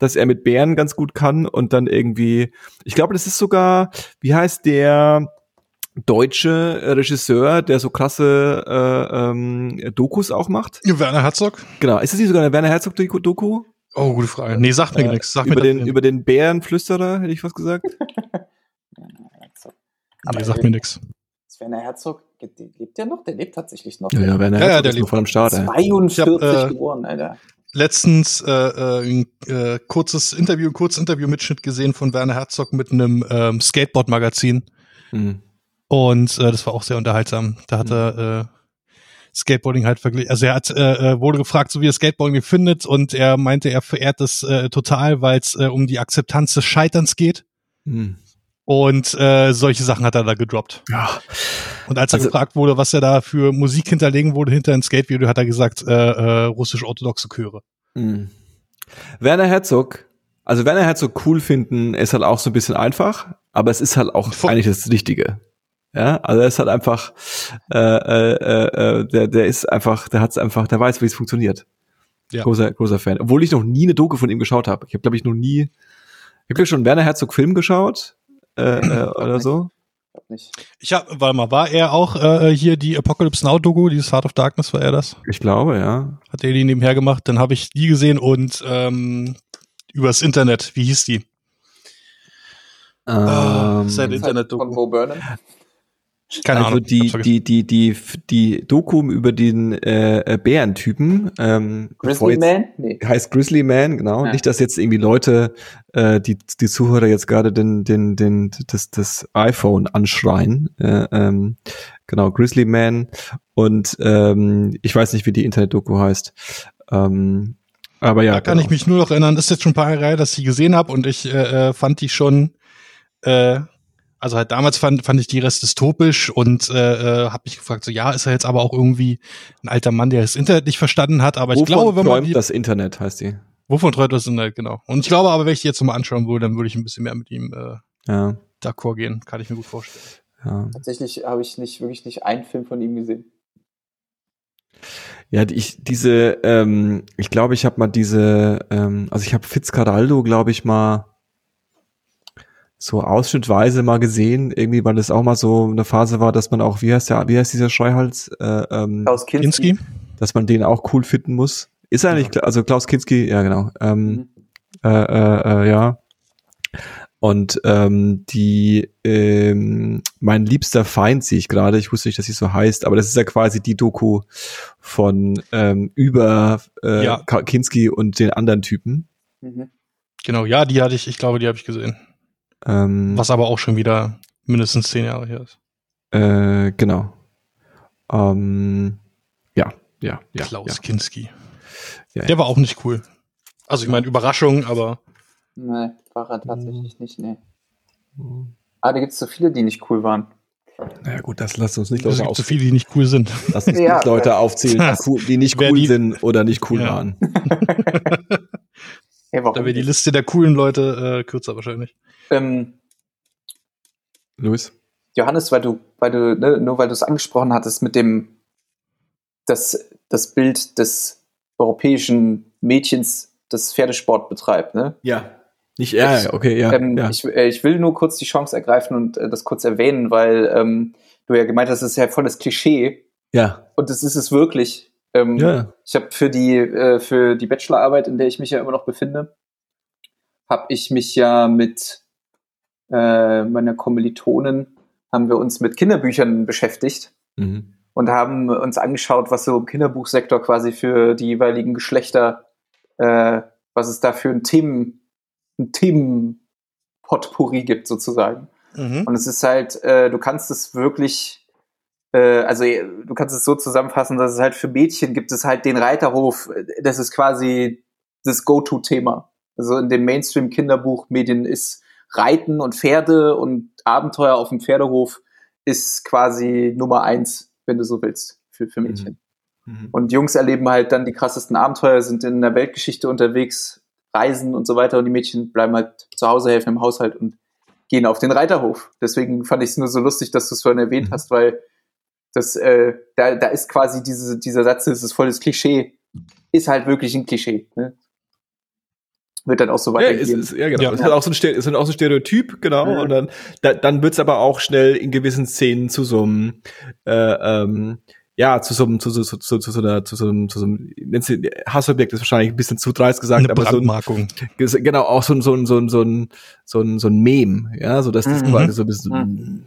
dass er mit Bären ganz gut kann und dann irgendwie, ich glaube, das ist sogar, wie heißt der deutsche Regisseur, der so krasse äh, ähm, Dokus auch macht? Werner Herzog? Genau, ist das nicht sogar eine Werner Herzog Doku? Oh, gute Frage. Nee, sagt mir äh, nichts. Sag über, mir den, über den Bärenflüsterer, hätte ich was gesagt. Aber nee, sagt mir nichts. Werner Herzog, lebt der noch? Der lebt tatsächlich noch. Ja, ja Werner Herzog ja, der ist noch voll am Start. 42 hab, äh, geboren, Alter letztens äh, äh, ein äh, kurzes Interview, ein kurzes Interview-Mitschnitt gesehen von Werner Herzog mit einem ähm, Skateboard-Magazin. Mhm. Und äh, das war auch sehr unterhaltsam. Da hat mhm. er äh, Skateboarding halt verglichen. Also er hat äh, äh, wurde gefragt, so wie er Skateboarding findet, und er meinte, er verehrt das äh, total, weil es äh, um die Akzeptanz des Scheiterns geht. Mhm. Und äh, solche Sachen hat er da gedroppt. Ja. Und als er also, gefragt wurde, was er da für Musik hinterlegen wurde hinter ein Skate-Video, hat er gesagt, äh, äh, russisch-orthodoxe Chöre. Mh. Werner Herzog, also Werner Herzog cool finden, ist halt auch so ein bisschen einfach, aber es ist halt auch Vor eigentlich das Richtige. Ja, also er ist halt einfach, äh, äh, äh, der, der ist einfach, der hat's einfach, der weiß, wie es funktioniert. Ja. Großer, großer Fan. Obwohl ich noch nie eine Doku von ihm geschaut habe. Ich habe, glaube ich, noch nie, ich habe ja schon Werner Herzog Film geschaut äh, äh, oder so. Nicht. Ich hab, warte mal, war er auch äh, hier die Apocalypse Now Doku, dieses Heart of Darkness, war er das? Ich glaube, ja. Hat er die nebenher gemacht, dann habe ich die gesehen und ähm, übers Internet, wie hieß die? Ähm, oh, Internet Doku. Von Bo Burnham? Keine also Ahnung, die, die, die, die, die Doku über den äh, Bärentypen. Ähm, Grizzly Man? Nee. Heißt Grizzly Man, genau. Ja. Nicht, dass jetzt irgendwie Leute, äh, die, die Zuhörer jetzt gerade den, den, den, das, das iPhone anschreien. Äh, ähm, genau, Grizzly Man. Und ähm, ich weiß nicht, wie die Internet-Doku heißt. Ähm, aber ja. Da kann genau. ich mich nur noch erinnern, das ist jetzt schon ein paar Jahre her, dass ich sie gesehen habe und ich äh, äh, fand die schon, äh, also halt damals fand, fand ich die Rest dystopisch und äh, äh, habe mich gefragt, so ja, ist er jetzt aber auch irgendwie ein alter Mann, der das Internet nicht verstanden hat, aber Wovon ich glaube, wenn man die, das Internet heißt die. Wovon träumt das Internet, genau. Und ich glaube aber, wenn ich die jetzt mal anschauen würde, dann würde ich ein bisschen mehr mit ihm äh, ja. d'accord gehen, kann ich mir gut vorstellen. Ja. Tatsächlich habe ich nicht wirklich nicht einen Film von ihm gesehen. Ja, ich diese, ähm, ich glaube, ich habe mal diese, ähm, also ich habe Fitzcarraldo, glaube ich mal so ausschnittweise mal gesehen, irgendwie, weil es auch mal so eine Phase war, dass man auch, wie heißt der, wie heißt dieser Scheuhals? Äh, ähm, Klaus Kinski. Dass man den auch cool finden muss. Ist er nicht, also Klaus Kinski, ja genau. Ähm, mhm. äh, äh, äh, ja. Und ähm, die ähm, mein liebster Feind sehe ich gerade. Ich wusste nicht, dass sie so heißt, aber das ist ja quasi die Doku von ähm, über äh, ja. Kinski und den anderen Typen. Mhm. Genau, ja, die hatte ich. Ich glaube, die habe ich gesehen. Ähm, Was aber auch schon wieder mindestens zehn Jahre her ist. Äh, genau. Ähm, ja, ja, ja. Klaus ja. Kinski. Ja, Der war auch nicht cool. Also ich meine, Überraschung, aber. Nee, war er tatsächlich nicht, nee. Ah, da gibt es so viele, die nicht cool waren. Naja gut, das lasst uns nicht Leute aufzählen. so viele, die nicht cool sind. Lass uns ja, nicht Leute aufzählen, die nicht cool die, sind oder nicht cool ja. waren. hey, da wäre die Liste der coolen Leute äh, kürzer wahrscheinlich. Ähm, Luis? Johannes, weil du, weil du, ne, nur weil du es angesprochen hattest mit dem, das, das Bild des europäischen Mädchens, das Pferdesport betreibt, ne? Ja. Nicht er, ich, okay, ja. Ähm, ja. Ich, äh, ich, will nur kurz die Chance ergreifen und äh, das kurz erwähnen, weil ähm, du ja gemeint hast, das ist ja volles Klischee. Ja. Und das ist es wirklich. Ähm, ja. Ich habe für die äh, für die Bachelorarbeit, in der ich mich ja immer noch befinde, habe ich mich ja mit äh, meiner Kommilitonen haben wir uns mit Kinderbüchern beschäftigt mhm. und haben uns angeschaut, was so im Kinderbuchsektor quasi für die jeweiligen Geschlechter, äh, was es da für ein Themen ein Themenpotpourri gibt sozusagen. Mhm. Und es ist halt, äh, du kannst es wirklich, äh, also du kannst es so zusammenfassen, dass es halt für Mädchen gibt es halt den Reiterhof, das ist quasi das Go-To-Thema. Also in den Mainstream-Kinderbuchmedien ist Reiten und Pferde und Abenteuer auf dem Pferdehof ist quasi Nummer eins, wenn du so willst, für, für Mädchen. Mhm. mhm. Und Jungs erleben halt dann die krassesten Abenteuer, sind in der Weltgeschichte unterwegs, reisen und so weiter und die Mädchen bleiben halt zu Hause, helfen im Haushalt und gehen auf den Reiterhof. Deswegen fand ich es nur so lustig, dass du es vorhin erwähnt mhm. hast, weil das, äh, da, da ist quasi diese, dieser Satz, das ist volles Klischee, ist halt wirklich ein Klischee. Ne? Wird dann auch so weitergehen. Ja, ist, ist, ja genau. Ja. Es hat auch so ein, ist auch so ein Stereotyp, genau. Ja. Und dann, da, dann wird's aber auch schnell in gewissen Szenen zu so einem äh, ähm, ja, zu so einem, zu, zu, zu, zu, zu, so einer, zu so einem, zu so einem, Hassobjekt ist wahrscheinlich ein bisschen zu dreist gesagt, Eine aber so ein, genau, auch so ein, so ein, so ein, so ein, so ein, so ein Mem, ja, so dass das mhm. quasi so ein bisschen, mhm.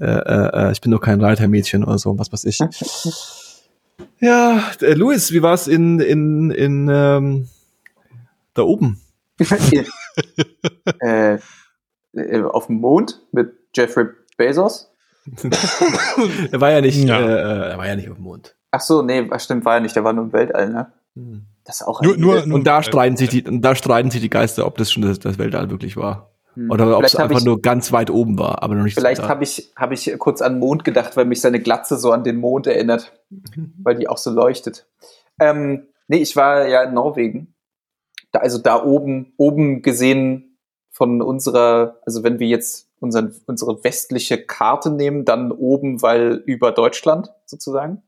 äh, äh, ich bin nur kein Reitermädchen oder so, was weiß ich. ja, äh, Luis, wie war's in, in, in, ähm, da oben? äh, äh, auf dem Mond mit Jeffrey Bezos? er war ja nicht, ja. Äh, äh, er war ja nicht auf dem Mond. Ach so, nee, stimmt, war ja nicht, der war nur im Weltall, ne? Hm. Das ist auch nur, nur, nur, und da streiten sich die, und da streiten sich die Geister, ob das schon das, das Weltall wirklich war. Hm. Oder ob es einfach ich, nur ganz weit oben war, aber noch nicht Vielleicht so habe ich, hab ich kurz an Mond gedacht, weil mich seine Glatze so an den Mond erinnert, mhm. weil die auch so leuchtet. Ähm, nee, ich war ja in Norwegen. Da, also da oben, oben gesehen von unserer, also wenn wir jetzt unseren, unsere westliche Karte nehmen, dann oben, weil über Deutschland sozusagen.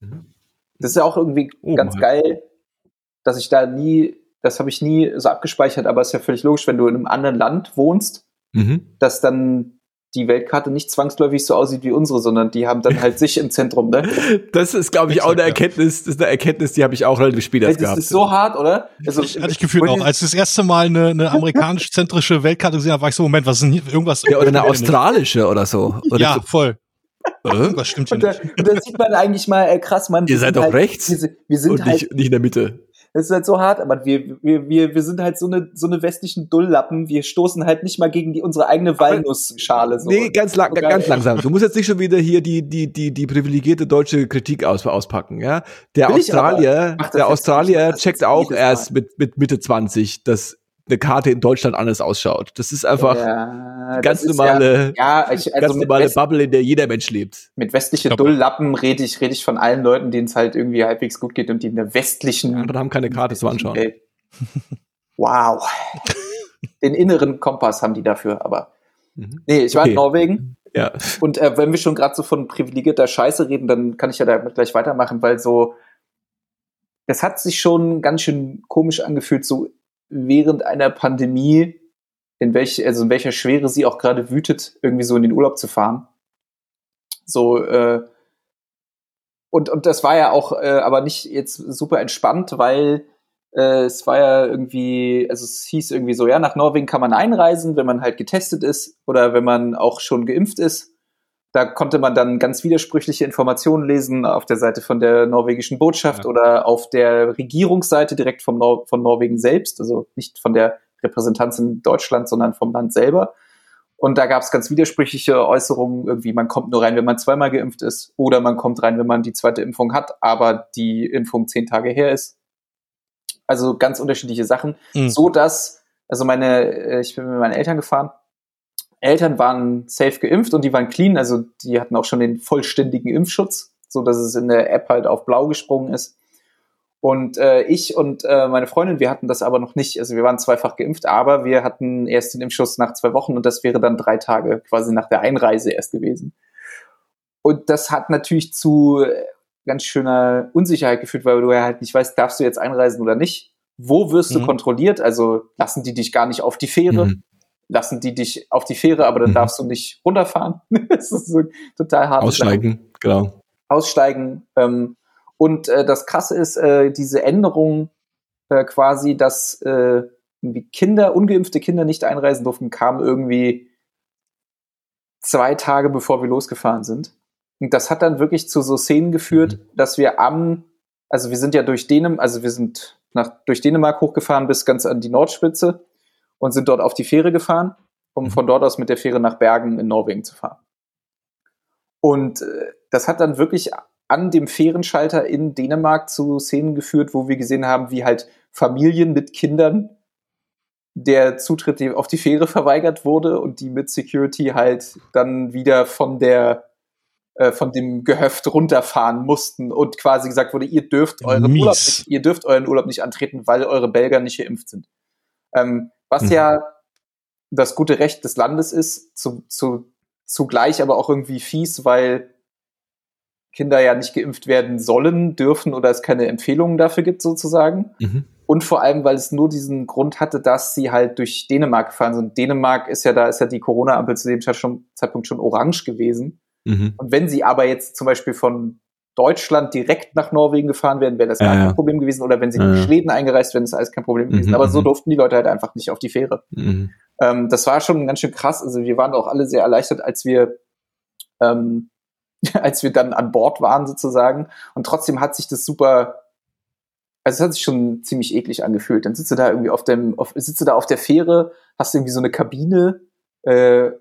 Mhm. Das ist ja auch irgendwie oh, ganz geil, dass ich da nie, das habe ich nie so abgespeichert, aber es ist ja völlig logisch, wenn du in einem anderen Land wohnst, mhm. dass dann die Weltkarte nicht zwangsläufig so aussieht wie unsere, sondern die haben dann halt sich im Zentrum, ne? Das ist, glaube ich, auch eine Erkenntnis, das ist eine Erkenntnis, die habe ich auch relativ spät erst gehabt. Das ist so hart, oder? Also, ich, hatte ich gefühlt auch, als das erste Mal eine, eine amerikanisch-zentrische Weltkarte gesehen habe, war ich so, Moment, was ist denn hier, irgendwas? Ja, oder eine australische oder so. Oder ja, so. voll. Was stimmt hier und da, nicht? Und da sieht man eigentlich mal, äh, krass, man. Ihr seid doch halt, rechts. Wir, wir sind und halt, nicht, nicht in der Mitte. Das ist halt so hart, aber wir, wir, wir, wir sind halt so eine, so eine westlichen Dulllappen. Wir stoßen halt nicht mal gegen die, unsere eigene Walnussschale. So. Nee, ganz, lang, okay. ganz langsam. Du musst jetzt nicht schon wieder hier die, die, die, die privilegierte deutsche Kritik aus, auspacken, ja? Der Will Australier, der Australier checkt auch erst mit, mit Mitte 20, dass eine Karte in Deutschland anders ausschaut. Das ist einfach ja, ganz normale, ja, ja, ich, also ganz normale West Bubble, in der jeder Mensch lebt. Mit westliche Dulllappen rede ich, rede ich von allen Leuten, denen es halt irgendwie halbwegs gut geht und die in der westlichen. Andere haben keine Karte zum Anschauen. Welt. Wow. Den inneren Kompass haben die dafür, aber. Mhm. Nee, ich war okay. in Norwegen. Ja. Und äh, wenn wir schon gerade so von privilegierter Scheiße reden, dann kann ich ja damit gleich weitermachen, weil so, es hat sich schon ganz schön komisch angefühlt, so während einer Pandemie, in welch, also in welcher Schwere sie auch gerade wütet, irgendwie so in den Urlaub zu fahren. So, äh, und, und das war ja auch äh, aber nicht jetzt super entspannt, weil äh, es war ja irgendwie, also es hieß irgendwie so, ja, nach Norwegen kann man einreisen, wenn man halt getestet ist oder wenn man auch schon geimpft ist. Da konnte man dann ganz widersprüchliche Informationen lesen auf der Seite von der norwegischen Botschaft ja. oder auf der Regierungsseite direkt vom Nor von Norwegen selbst, also nicht von der Repräsentanz in Deutschland, sondern vom Land selber. Und da gab es ganz widersprüchliche Äußerungen, irgendwie, man kommt nur rein, wenn man zweimal geimpft ist, oder man kommt rein, wenn man die zweite Impfung hat, aber die Impfung zehn Tage her ist. Also ganz unterschiedliche Sachen. Mhm. So dass, also meine, äh, ich bin mit meinen Eltern gefahren Eltern waren safe geimpft und die waren clean, also die hatten auch schon den vollständigen Impfschutz, so dass es in der App halt auf blau gesprungen ist. Und äh, ich und äh, meine Freundin, wir hatten das aber noch nicht. Also wir waren zweifach geimpft, aber wir hatten erst den Impfschuss nach zwei Wochen und das wäre dann drei Tage quasi nach der Einreise erst gewesen. Und das hat natürlich zu äh, ganz schöner Unsicherheit geführt, weil du ja halt nicht weißt, darfst du jetzt einreisen oder nicht? Wo wirst mhm. du kontrolliert? Also lassen die dich gar nicht auf die Fähre? Mhm lassen die dich auf die Fähre, aber dann mhm. darfst du nicht runterfahren. das ist so total hart. Aussteigen, Sache. genau. Aussteigen. Ähm, und äh, das Krasse ist, äh, diese Änderung äh, quasi, dass äh, Kinder, ungeimpfte Kinder nicht einreisen durften, kam irgendwie zwei Tage bevor wir losgefahren sind. Und das hat dann wirklich zu so Szenen geführt, mhm. dass wir am, also wir sind ja durch Dänemark, also wir sind nach, durch Dänemark hochgefahren bis ganz an die Nordspitze und sind dort auf die Fähre gefahren, um mhm. von dort aus mit der Fähre nach Bergen in Norwegen zu fahren. Und äh, das hat dann wirklich an dem Fährenschalter in Dänemark zu Szenen geführt, wo wir gesehen haben, wie halt Familien mit Kindern der Zutritt auf die Fähre verweigert wurde und die mit Security halt dann wieder von der äh, von dem Gehöft runterfahren mussten und quasi gesagt wurde, ihr dürft euren Urlaub nicht, ihr dürft euren Urlaub nicht antreten, weil eure Belger nicht geimpft sind. Ähm, was mhm. ja das gute Recht des Landes ist, zu, zu, zugleich aber auch irgendwie fies, weil Kinder ja nicht geimpft werden sollen, dürfen oder es keine Empfehlungen dafür gibt sozusagen. Mhm. Und vor allem, weil es nur diesen Grund hatte, dass sie halt durch Dänemark gefahren sind. Dänemark ist ja, da ist ja die Corona-Ampel zu dem Zeitpunkt schon orange gewesen. Mhm. Und wenn sie aber jetzt zum Beispiel von Deutschland direkt nach Norwegen gefahren wären, wäre das gar ja, kein Problem gewesen. Oder wenn sie in Schweden eingereist wären, ist alles kein Problem gewesen. Mhm, Aber so mhm. durften die Leute halt einfach nicht auf die Fähre. Mhm. Ähm, das war schon ganz schön krass. Also wir waren auch alle sehr erleichtert, als wir ähm, als wir dann an Bord waren sozusagen. Und trotzdem hat sich das super, also es hat sich schon ziemlich eklig angefühlt. Dann sitzt du da irgendwie auf dem, auf, sitzt du da auf der Fähre, hast irgendwie so eine Kabine, äh,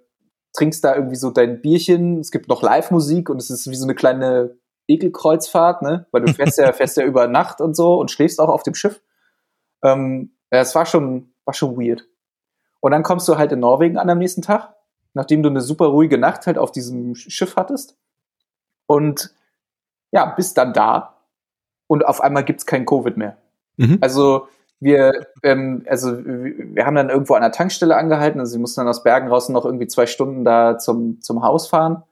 trinkst da irgendwie so dein Bierchen, es gibt noch Live-Musik und es ist wie so eine kleine Ekelkreuzfahrt, ne? Weil du fährst ja, fährst ja über Nacht und so und schläfst auch auf dem Schiff. Ähm, es war schon, war schon weird. Und dann kommst du halt in Norwegen an am nächsten Tag, nachdem du eine super ruhige Nacht halt auf diesem Schiff hattest. Und ja, bist dann da und auf einmal gibt's kein Covid mehr. Mhm. Also wir, ähm, also wir haben dann irgendwo an der Tankstelle angehalten, also wir mussten dann aus Bergen raus noch irgendwie zwei Stunden da zum, zum Haus fahren.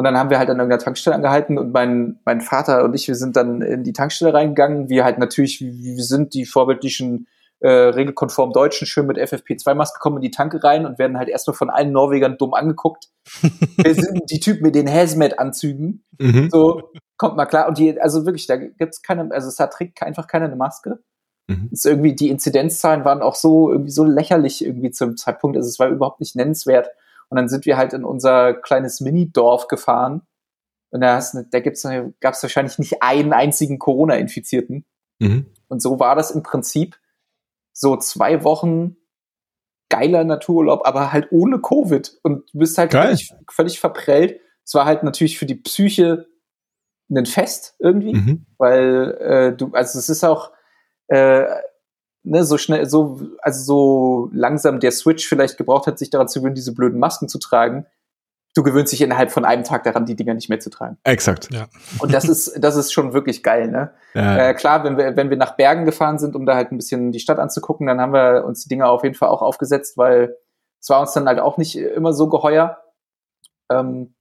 Und dann haben wir halt an irgendeiner Tankstelle angehalten und mein, mein Vater und ich, wir sind dann in die Tankstelle reingegangen. Wir halt natürlich, wir sind die vorbildlichen äh, regelkonform Deutschen schön mit FFP2-Maske kommen in die Tanke rein und werden halt erstmal von allen Norwegern dumm angeguckt. wir sind die Typen mit den Hazmat-Anzügen. Mhm. So, kommt mal klar. Und die, also wirklich, da gibt's keine, also es hat trägt einfach keiner eine Maske. Mhm. Ist irgendwie, die Inzidenzzahlen waren auch so, irgendwie so lächerlich irgendwie zum Zeitpunkt. Also es war überhaupt nicht nennenswert. Und dann sind wir halt in unser kleines Mini-Dorf gefahren, Und da, hast, da gibt's, gab's wahrscheinlich nicht einen einzigen Corona-Infizierten. Mhm. Und so war das im Prinzip so zwei Wochen geiler Natururlaub, aber halt ohne Covid. Und du bist halt völlig, völlig verprellt. Es war halt natürlich für die Psyche ein Fest irgendwie, mhm. weil äh, du, also es ist auch äh, ne, so schnell, so, also so langsam der Switch vielleicht gebraucht hat, sich daran zu gewöhnen, diese blöden Masken zu tragen. Du gewöhnst dich innerhalb von einem Tag daran, die Dinger nicht mehr zu tragen. Exakt. Ja. Und das ist, das ist schon wirklich geil, ne? Ja. Äh, klar, wenn wir, wenn wir nach Bergen gefahren sind, um da halt ein bisschen die Stadt anzugucken, dann haben wir uns die Dinger auf jeden Fall auch aufgesetzt, weil es war uns dann halt auch nicht immer so geheuer. Ähm,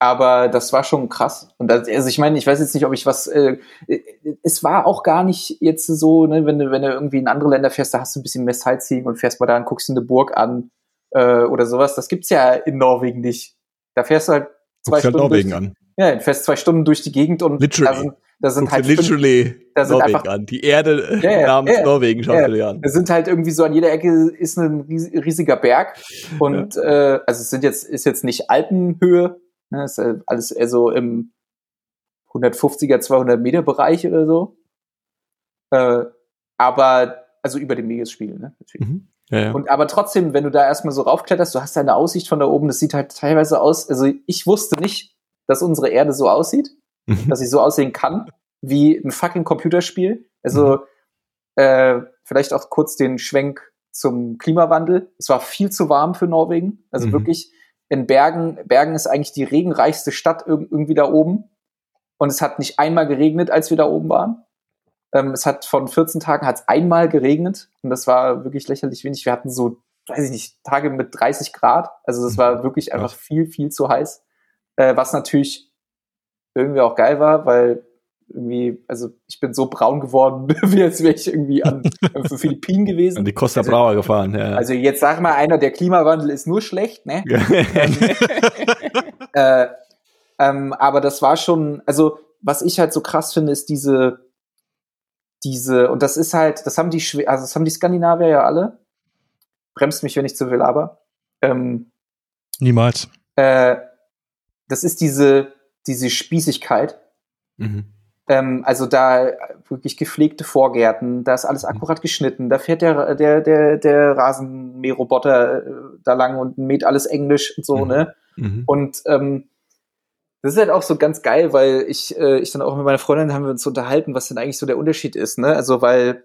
aber das war schon krass. Und das, also ich meine, ich weiß jetzt nicht, ob ich was. Äh, es war auch gar nicht jetzt so, ne, wenn du wenn du irgendwie in andere Länder fährst, da hast du ein bisschen mehr Sightseeing und fährst mal da und guckst in eine Burg an äh, oder sowas. Das gibt's ja in Norwegen nicht. Da fährst du halt zwei Guckst halt Stunden. Norwegen durch, an. Ja, du fährst zwei Stunden durch die Gegend und literally. da sind, da sind halt literally fünf, da sind Norwegen einfach, an. Die Erde ja, namens ja, Norwegen schaust ja, du dir an. Es sind halt irgendwie so an jeder Ecke ist ein riesiger Berg und ja. äh, also es sind jetzt ist jetzt nicht Alpenhöhe, Ne, ist alles eher so im 150er, 200 Meter Bereich oder so. Äh, aber, also über dem Meeresspiegel, ne? Mhm. Ja, ja. Und aber trotzdem, wenn du da erstmal so raufkletterst, du hast deine Aussicht von da oben, das sieht halt teilweise aus, also ich wusste nicht, dass unsere Erde so aussieht, mhm. dass sie so aussehen kann, wie ein fucking Computerspiel. Also, mhm. äh, vielleicht auch kurz den Schwenk zum Klimawandel. Es war viel zu warm für Norwegen. Also mhm. wirklich, in Bergen, Bergen ist eigentlich die regenreichste Stadt irgendwie da oben. Und es hat nicht einmal geregnet, als wir da oben waren. Ähm, es hat von 14 Tagen hat es einmal geregnet und das war wirklich lächerlich wenig. Wir hatten so, weiß ich nicht, Tage mit 30 Grad. Also das war mhm. wirklich einfach viel, viel zu heiß. Äh, was natürlich irgendwie auch geil war, weil irgendwie, also ich bin so braun geworden, wie als wäre ich irgendwie an den Philippinen gewesen. An die Costa also, Brava gefahren, ja. Also jetzt sag mal einer, der Klimawandel ist nur schlecht, ne? äh, ähm, aber das war schon, also was ich halt so krass finde, ist diese, diese, und das ist halt, das haben die, also das haben die Skandinavier ja alle. Bremst mich, wenn ich zu viel aber. Ähm, Niemals. Äh, das ist diese, diese Spießigkeit. Mhm. Ähm, also da wirklich gepflegte Vorgärten, da ist alles mhm. akkurat geschnitten, da fährt der, der, der, der Rasenmäherroboter äh, da lang und mäht alles Englisch und so, mhm. ne? Mhm. Und ähm, das ist halt auch so ganz geil, weil ich, äh, ich dann auch mit meiner Freundin haben wir uns unterhalten, was denn eigentlich so der Unterschied ist, ne? Also weil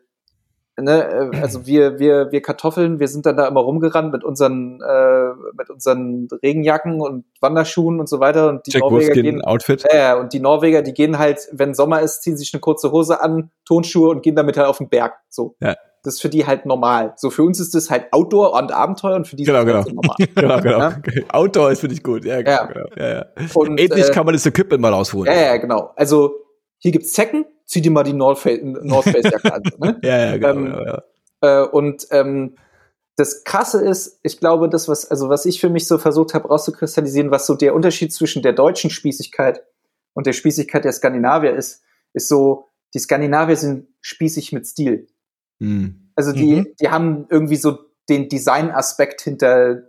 ne, äh, also wir, wir, wir Kartoffeln, wir sind dann da immer rumgerannt mit unseren, äh, mit unseren Regenjacken und Wanderschuhen und so weiter. Und die Jack Norweger gehen, Outfit. Äh, und die Norweger, die gehen halt, wenn Sommer ist, ziehen sich eine kurze Hose an, Tonschuhe und gehen damit halt auf den Berg. So. Ja. Das ist für die halt normal. So für uns ist das halt Outdoor und Abenteuer und für die genau, ist das genau. normal. genau, genau. Ja? Outdoor ist finde ich gut. Ja, genau. Ja. genau. Ja, ja. Und, Ähnlich äh, kann man das Equipment mal rausholen. Ja, ja, genau. Also hier gibt's Zecken, zieh dir mal die North Face, North Face Jacke an. Ne? ja, ja, genau. Ähm, ja, ja. Äh, und ähm, das Krasse ist, ich glaube, das, was, also was ich für mich so versucht habe rauszukristallisieren, was so der Unterschied zwischen der deutschen Spießigkeit und der Spießigkeit der Skandinavier ist, ist so, die Skandinavier sind spießig mit Stil. Mhm. Also die, mhm. die haben irgendwie so den Design-Aspekt hinter,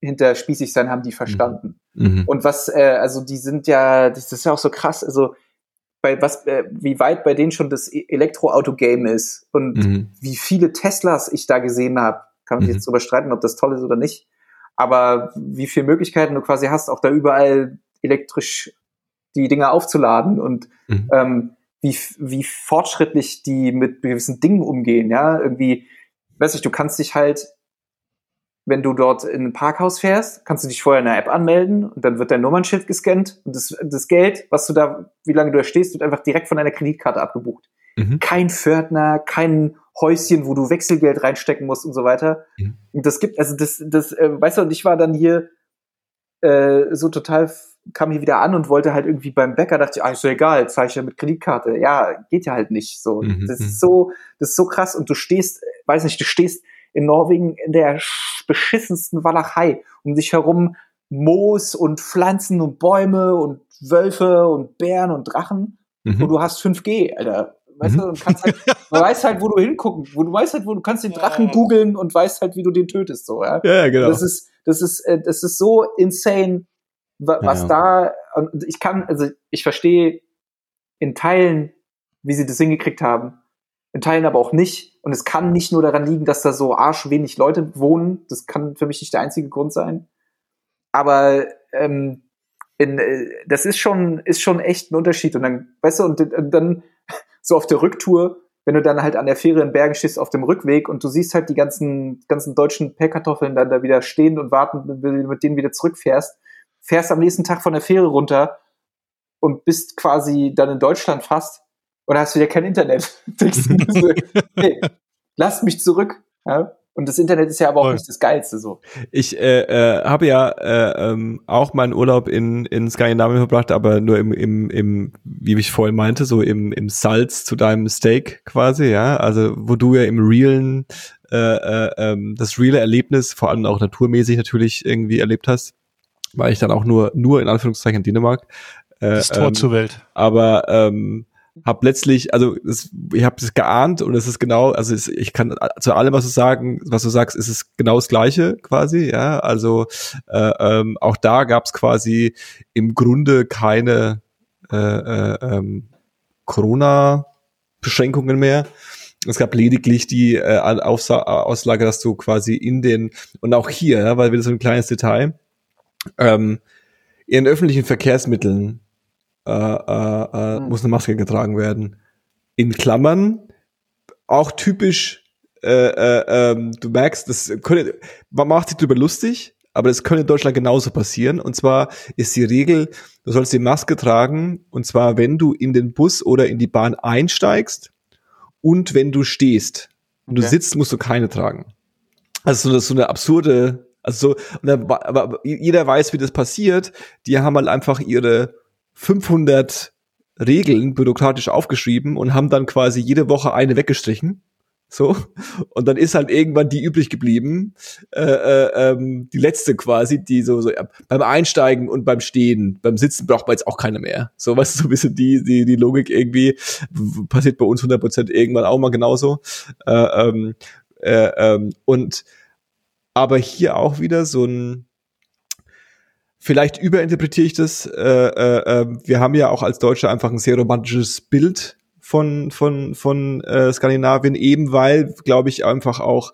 hinter spießig sein, haben die verstanden. Mhm. Und was, äh, also die sind ja, das ist ja auch so krass, also bei was, äh, wie weit bei denen schon das e-, Elektroauto-Game ist und mhm. wie viele Teslas ich da gesehen habe. Kann man sich mhm. jetzt drüber streiten, ob das toll ist oder nicht. Aber wie viele Möglichkeiten du quasi hast, auch da überall elektrisch die Dinge aufzuladen und mhm. ähm, wie, wie fortschrittlich die mit gewissen Dingen umgehen, ja, irgendwie, weiß ich, du kannst dich halt wenn du dort in ein Parkhaus fährst, kannst du dich vorher in der App anmelden und dann wird dein Nummernschild gescannt und das, das Geld, was du da, wie lange du da stehst, wird einfach direkt von deiner Kreditkarte abgebucht. Mhm. Kein Pförtner, kein Häuschen, wo du Wechselgeld reinstecken musst und so weiter. Mhm. Und das gibt, also das, das, äh, weißt du, und ich war dann hier äh, so total, kam hier wieder an und wollte halt irgendwie beim Bäcker, dachte ich, ah, ist so egal, zeige ich ja mit Kreditkarte. Ja, geht ja halt nicht so. Mhm. Das ist so, das ist so krass und du stehst, weiß nicht, du stehst in Norwegen in der beschissensten Walachei. Um sich herum Moos und Pflanzen und Bäume und Wölfe und Bären und Drachen. Mhm. Und du hast 5G, Alter. Weißt mhm. du, und kannst halt, du weißt halt, wo du hingucken, wo du weißt halt, wo du kannst den Drachen ja. googeln und weißt halt, wie du den tötest, so, ja. Ja, genau. Das ist, das ist, äh, das ist so insane, was ja. da und ich kann, also ich verstehe in Teilen, wie sie das hingekriegt haben, in Teilen aber auch nicht. Und es kann nicht nur daran liegen, dass da so arschwenig Leute wohnen. Das kann für mich nicht der einzige Grund sein. Aber ähm, in, äh, das ist schon, ist schon echt ein Unterschied. Und dann, weißt du, und, und dann so auf der Rücktour, wenn du dann halt an der Fähre in Bergen stehst auf dem Rückweg und du siehst halt die ganzen, ganzen deutschen Pellkartoffeln dann da wieder stehen und warten, wenn du mit denen wieder zurückfährst, fährst am nächsten Tag von der Fähre runter und bist quasi dann in Deutschland fast und hast wieder kein Internet. hey, lasst mich zurück. Ja? Und das Internet ist ja aber auch Voll. nicht das Geilste so. Ich äh, äh, habe ja äh, ähm, auch meinen Urlaub in, in Skandinavien verbracht, aber nur im, im, im, wie ich vorhin meinte, so im, im Salz zu deinem Steak quasi, ja. Also wo du ja im realen, äh, äh, ähm, das reale Erlebnis, vor allem auch naturmäßig natürlich irgendwie erlebt hast, war ich dann auch nur, nur in Anführungszeichen in Dänemark. Äh, das Tor ähm, zur Welt. Aber ähm, habe letztlich, also es, ich habe es geahnt und es ist genau, also es, ich kann zu allem, was du sagen, was du sagst, ist es genau das Gleiche quasi, ja. Also äh, ähm, auch da gab es quasi im Grunde keine äh, äh, ähm, Corona-Beschränkungen mehr. Es gab lediglich die äh, Aufsa Auslage, dass du quasi in den und auch hier, ja, weil wieder so ein kleines Detail, ähm, in öffentlichen Verkehrsmitteln äh, äh, mhm. muss eine Maske getragen werden. In Klammern, auch typisch, äh, äh, ähm, du merkst, das könnte, man macht sich darüber lustig, aber das könnte in Deutschland genauso passieren. Und zwar ist die Regel, du sollst die Maske tragen, und zwar wenn du in den Bus oder in die Bahn einsteigst und wenn du stehst. Und okay. du sitzt, musst du keine tragen. Also so eine, so eine absurde, also so, aber jeder weiß, wie das passiert. Die haben halt einfach ihre 500 Regeln bürokratisch aufgeschrieben und haben dann quasi jede Woche eine weggestrichen. So. Und dann ist halt irgendwann die übrig geblieben, äh, äh, ähm, die letzte quasi, die so, so ja, beim Einsteigen und beim Stehen, beim Sitzen braucht man jetzt auch keine mehr. So, was so ein bisschen die, die, die Logik irgendwie, passiert bei uns 100% irgendwann auch mal genauso. Äh, ähm, äh, ähm, und aber hier auch wieder so ein, Vielleicht überinterpretiere ich das. Äh, äh, ähm, wir haben ja auch als Deutsche einfach ein sehr romantisches Bild von von von äh, Skandinavien, eben weil, glaube ich, einfach auch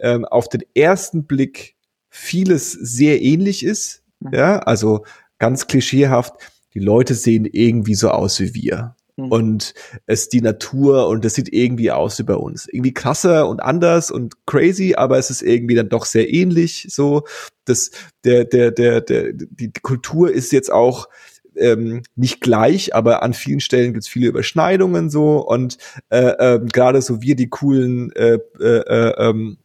ähm, auf den ersten Blick vieles sehr ähnlich ist. Ja, also ganz klischeehaft. Die Leute sehen irgendwie so aus wie wir. Mhm. Und es die Natur und das sieht irgendwie aus wie bei uns. Irgendwie krasser und anders und crazy, aber es ist irgendwie dann doch sehr ähnlich. So, das, der, der, der, der, die Kultur ist jetzt auch ähm, nicht gleich, aber an vielen Stellen gibt es viele Überschneidungen so und äh, äh, gerade so wir die coolen äh, äh, äh, ähm,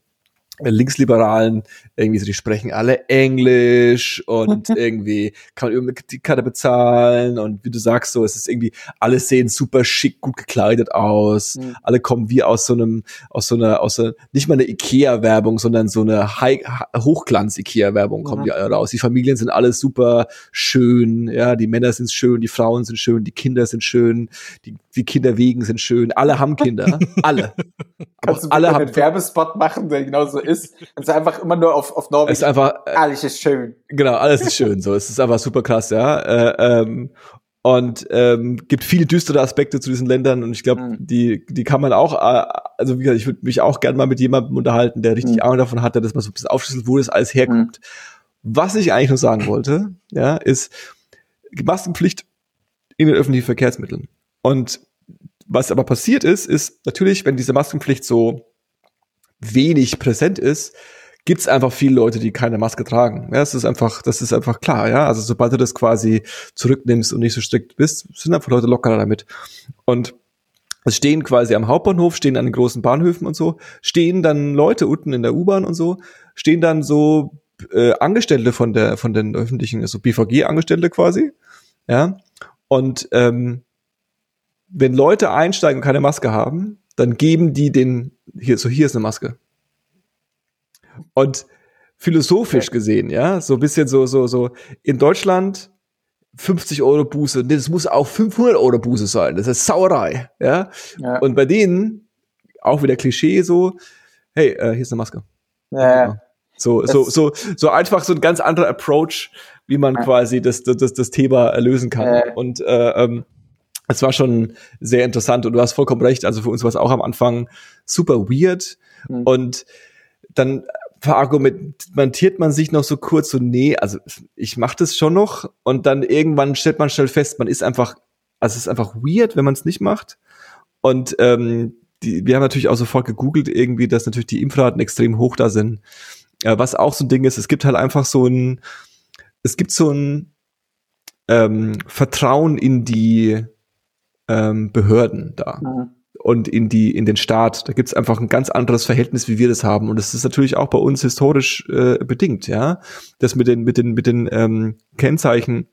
Linksliberalen irgendwie so, die sprechen alle Englisch und irgendwie kann man die Karte bezahlen und wie du sagst so, es ist irgendwie, alle sehen super schick, gut gekleidet aus, mhm. alle kommen wie aus so einem, aus so einer, aus so, nicht mal eine Ikea-Werbung, sondern so eine Hochglanz-Ikea-Werbung kommen die alle raus. Die Familien sind alle super schön, ja, die Männer sind schön, die Frauen sind schön, die Kinder sind schön, die, die Kinder wegen sind schön, alle haben Kinder, alle. Kannst Aber du alle haben einen Werbespot machen, der genauso ist. Es ist einfach immer nur auf, auf Norwegen. Es ist einfach, äh, alles ist schön. Genau, alles ist schön. So, es ist einfach super krass, ja. Äh, ähm, und ähm, gibt viele düstere Aspekte zu diesen Ländern und ich glaube, mhm. die die kann man auch, äh, also wie gesagt, ich würde mich auch gerne mal mit jemandem unterhalten, der richtig mhm. Ahnung davon hatte, dass man so ein bisschen aufschlüsselt, wo das alles herkommt. Mhm. Was ich eigentlich nur sagen wollte, ja, ist Maskenpflicht in den öffentlichen Verkehrsmitteln. Und was aber passiert ist, ist natürlich, wenn diese Maskenpflicht so wenig präsent ist, gibt es einfach viele Leute, die keine Maske tragen. Ja, das ist einfach, das ist einfach klar, ja. Also sobald du das quasi zurücknimmst und nicht so strikt bist, sind einfach Leute lockerer damit. Und es stehen quasi am Hauptbahnhof, stehen an den großen Bahnhöfen und so, stehen dann Leute unten in der U-Bahn und so, stehen dann so äh, Angestellte von der, von den öffentlichen, also BVG-Angestellte quasi, ja. Und ähm, wenn Leute einsteigen und keine Maske haben, dann geben die den, hier, so hier ist eine Maske. Und philosophisch gesehen, ja, so ein bisschen so, so, so, in Deutschland 50 Euro Buße, nee, das muss auch 500 Euro Buße sein, das ist Sauerei, ja. ja. Und bei denen, auch wieder Klischee so, hey, äh, hier ist eine Maske. Ja. So, so, so, so einfach so ein ganz anderer Approach, wie man ja. quasi das, das, das Thema lösen kann. Äh. Und äh, ähm, es war schon sehr interessant und du hast vollkommen recht. Also für uns war es auch am Anfang super weird. Mhm. Und dann verargumentiert man sich noch so kurz so, nee, also ich mache das schon noch und dann irgendwann stellt man schnell fest, man ist einfach, also es ist einfach weird, wenn man es nicht macht. Und ähm, die, wir haben natürlich auch sofort gegoogelt irgendwie, dass natürlich die Impfraten extrem hoch da sind. Äh, was auch so ein Ding ist, es gibt halt einfach so ein, es gibt so ein ähm, Vertrauen in die ähm, Behörden da. Mhm. Und in die, in den Staat. Da gibt's einfach ein ganz anderes Verhältnis, wie wir das haben. Und das ist natürlich auch bei uns historisch äh, bedingt, ja. Das mit den, mit den, mit den ähm, Kennzeichen